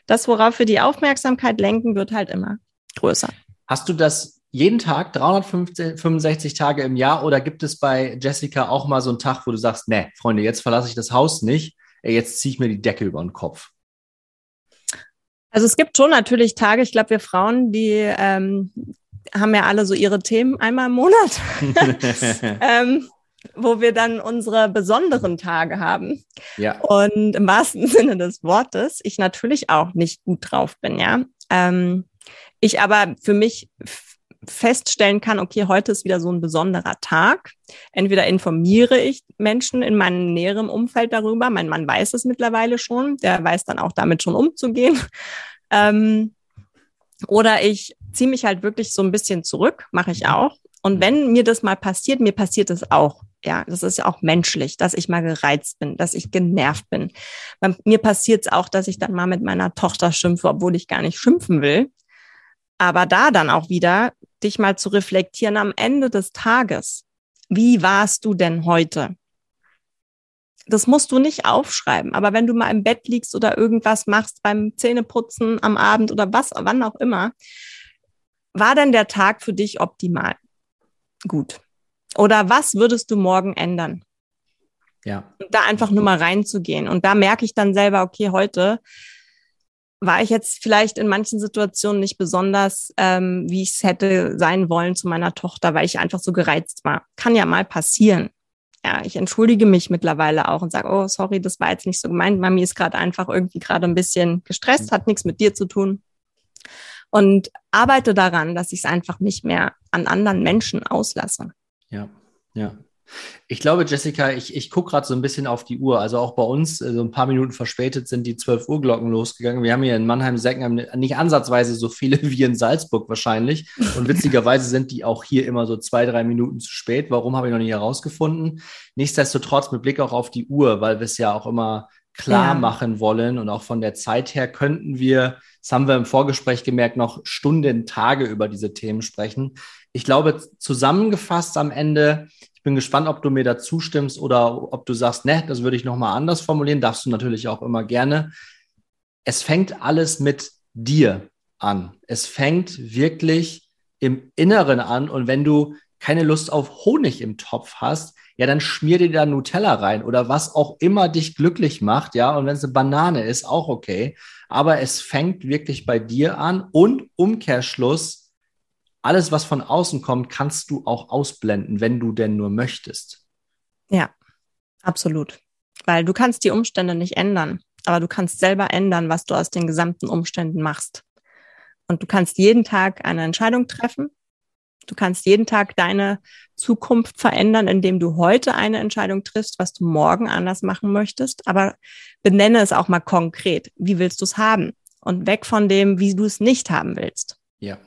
Das, worauf wir die Aufmerksamkeit lenken, wird halt immer größer. Hast du das jeden Tag, 365 Tage im Jahr, oder gibt es bei Jessica auch mal so einen Tag, wo du sagst, nee, Freunde, jetzt verlasse ich das Haus nicht, jetzt ziehe ich mir die Decke über den Kopf? Also es gibt schon natürlich Tage, ich glaube, wir Frauen, die ähm, haben ja alle so ihre Themen einmal im Monat, ähm, wo wir dann unsere besonderen Tage haben. Ja. Und im wahrsten Sinne des Wortes, ich natürlich auch nicht gut drauf bin, ja. Ähm, ich aber für mich feststellen kann, okay, heute ist wieder so ein besonderer Tag. Entweder informiere ich Menschen in meinem näheren Umfeld darüber, mein Mann weiß es mittlerweile schon, der weiß dann auch damit schon umzugehen. Ähm, oder ich ziehe mich halt wirklich so ein bisschen zurück, mache ich auch. Und wenn mir das mal passiert, mir passiert es auch. Ja, das ist ja auch menschlich, dass ich mal gereizt bin, dass ich genervt bin. Bei mir passiert es auch, dass ich dann mal mit meiner Tochter schimpfe, obwohl ich gar nicht schimpfen will. Aber da dann auch wieder, dich mal zu reflektieren am Ende des Tages. Wie warst du denn heute? Das musst du nicht aufschreiben, aber wenn du mal im Bett liegst oder irgendwas machst beim Zähneputzen am Abend oder was, wann auch immer, war denn der Tag für dich optimal? Gut. Oder was würdest du morgen ändern? Ja. Und da einfach nur mal reinzugehen. Und da merke ich dann selber, okay, heute war ich jetzt vielleicht in manchen Situationen nicht besonders, ähm, wie ich es hätte sein wollen zu meiner Tochter, weil ich einfach so gereizt war. Kann ja mal passieren. Ja, ich entschuldige mich mittlerweile auch und sage, oh, sorry, das war jetzt nicht so gemeint. Mami ist gerade einfach irgendwie gerade ein bisschen gestresst, hat nichts mit dir zu tun. Und arbeite daran, dass ich es einfach nicht mehr an anderen Menschen auslasse. Ja, ja. Ich glaube, Jessica, ich, ich gucke gerade so ein bisschen auf die Uhr. Also auch bei uns, so also ein paar Minuten verspätet, sind die 12 Uhr Glocken losgegangen. Wir haben hier in Mannheim-Seckenheim nicht ansatzweise so viele wie in Salzburg wahrscheinlich. Und witzigerweise sind die auch hier immer so zwei, drei Minuten zu spät. Warum habe ich noch nicht herausgefunden? Nichtsdestotrotz mit Blick auch auf die Uhr, weil wir es ja auch immer klar ja. machen wollen und auch von der Zeit her könnten wir, das haben wir im Vorgespräch gemerkt, noch Stunden, Tage über diese Themen sprechen. Ich glaube, zusammengefasst am Ende, ich bin gespannt, ob du mir da zustimmst oder ob du sagst, ne, das würde ich nochmal anders formulieren, darfst du natürlich auch immer gerne. Es fängt alles mit dir an. Es fängt wirklich im Inneren an und wenn du keine Lust auf Honig im Topf hast, ja, dann schmier dir da Nutella rein oder was auch immer dich glücklich macht, ja, und wenn es eine Banane ist, auch okay. Aber es fängt wirklich bei dir an und Umkehrschluss, alles, was von außen kommt, kannst du auch ausblenden, wenn du denn nur möchtest. Ja, absolut. Weil du kannst die Umstände nicht ändern, aber du kannst selber ändern, was du aus den gesamten Umständen machst. Und du kannst jeden Tag eine Entscheidung treffen Du kannst jeden Tag deine Zukunft verändern, indem du heute eine Entscheidung triffst, was du morgen anders machen möchtest. Aber benenne es auch mal konkret. Wie willst du es haben? Und weg von dem, wie du es nicht haben willst. Ja,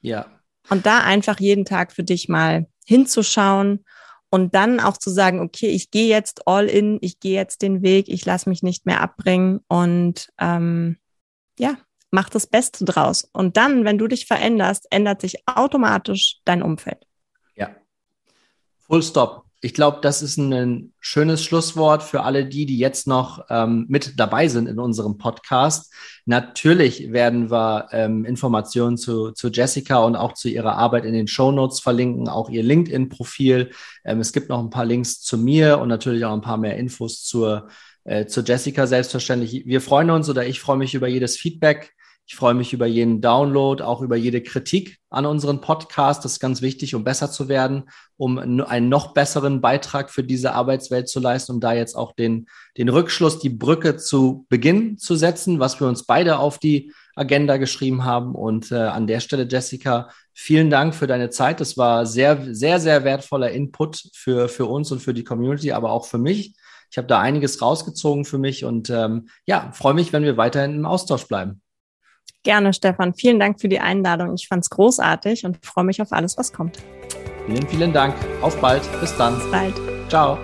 ja. Und da einfach jeden Tag für dich mal hinzuschauen und dann auch zu sagen, okay, ich gehe jetzt all in, ich gehe jetzt den Weg, ich lasse mich nicht mehr abbringen und ähm, ja, mach das Beste draus. Und dann, wenn du dich veränderst, ändert sich automatisch dein Umfeld. Ja. Full stop. Ich glaube, das ist ein schönes Schlusswort für alle die, die jetzt noch ähm, mit dabei sind in unserem Podcast. Natürlich werden wir ähm, Informationen zu, zu Jessica und auch zu ihrer Arbeit in den Show Notes verlinken, auch ihr LinkedIn-Profil. Ähm, es gibt noch ein paar Links zu mir und natürlich auch ein paar mehr Infos zur, äh, zu Jessica selbstverständlich. Wir freuen uns oder ich freue mich über jedes Feedback. Ich freue mich über jeden Download, auch über jede Kritik an unseren Podcast. Das ist ganz wichtig, um besser zu werden, um einen noch besseren Beitrag für diese Arbeitswelt zu leisten, um da jetzt auch den, den Rückschluss, die Brücke zu Beginn zu setzen, was wir uns beide auf die Agenda geschrieben haben. Und äh, an der Stelle, Jessica, vielen Dank für deine Zeit. Das war sehr, sehr, sehr wertvoller Input für, für uns und für die Community, aber auch für mich. Ich habe da einiges rausgezogen für mich und ähm, ja, freue mich, wenn wir weiterhin im Austausch bleiben. Gerne, Stefan. Vielen Dank für die Einladung. Ich fand es großartig und freue mich auf alles, was kommt. Vielen, vielen Dank. Auf bald. Bis dann. Bis bald. Ciao.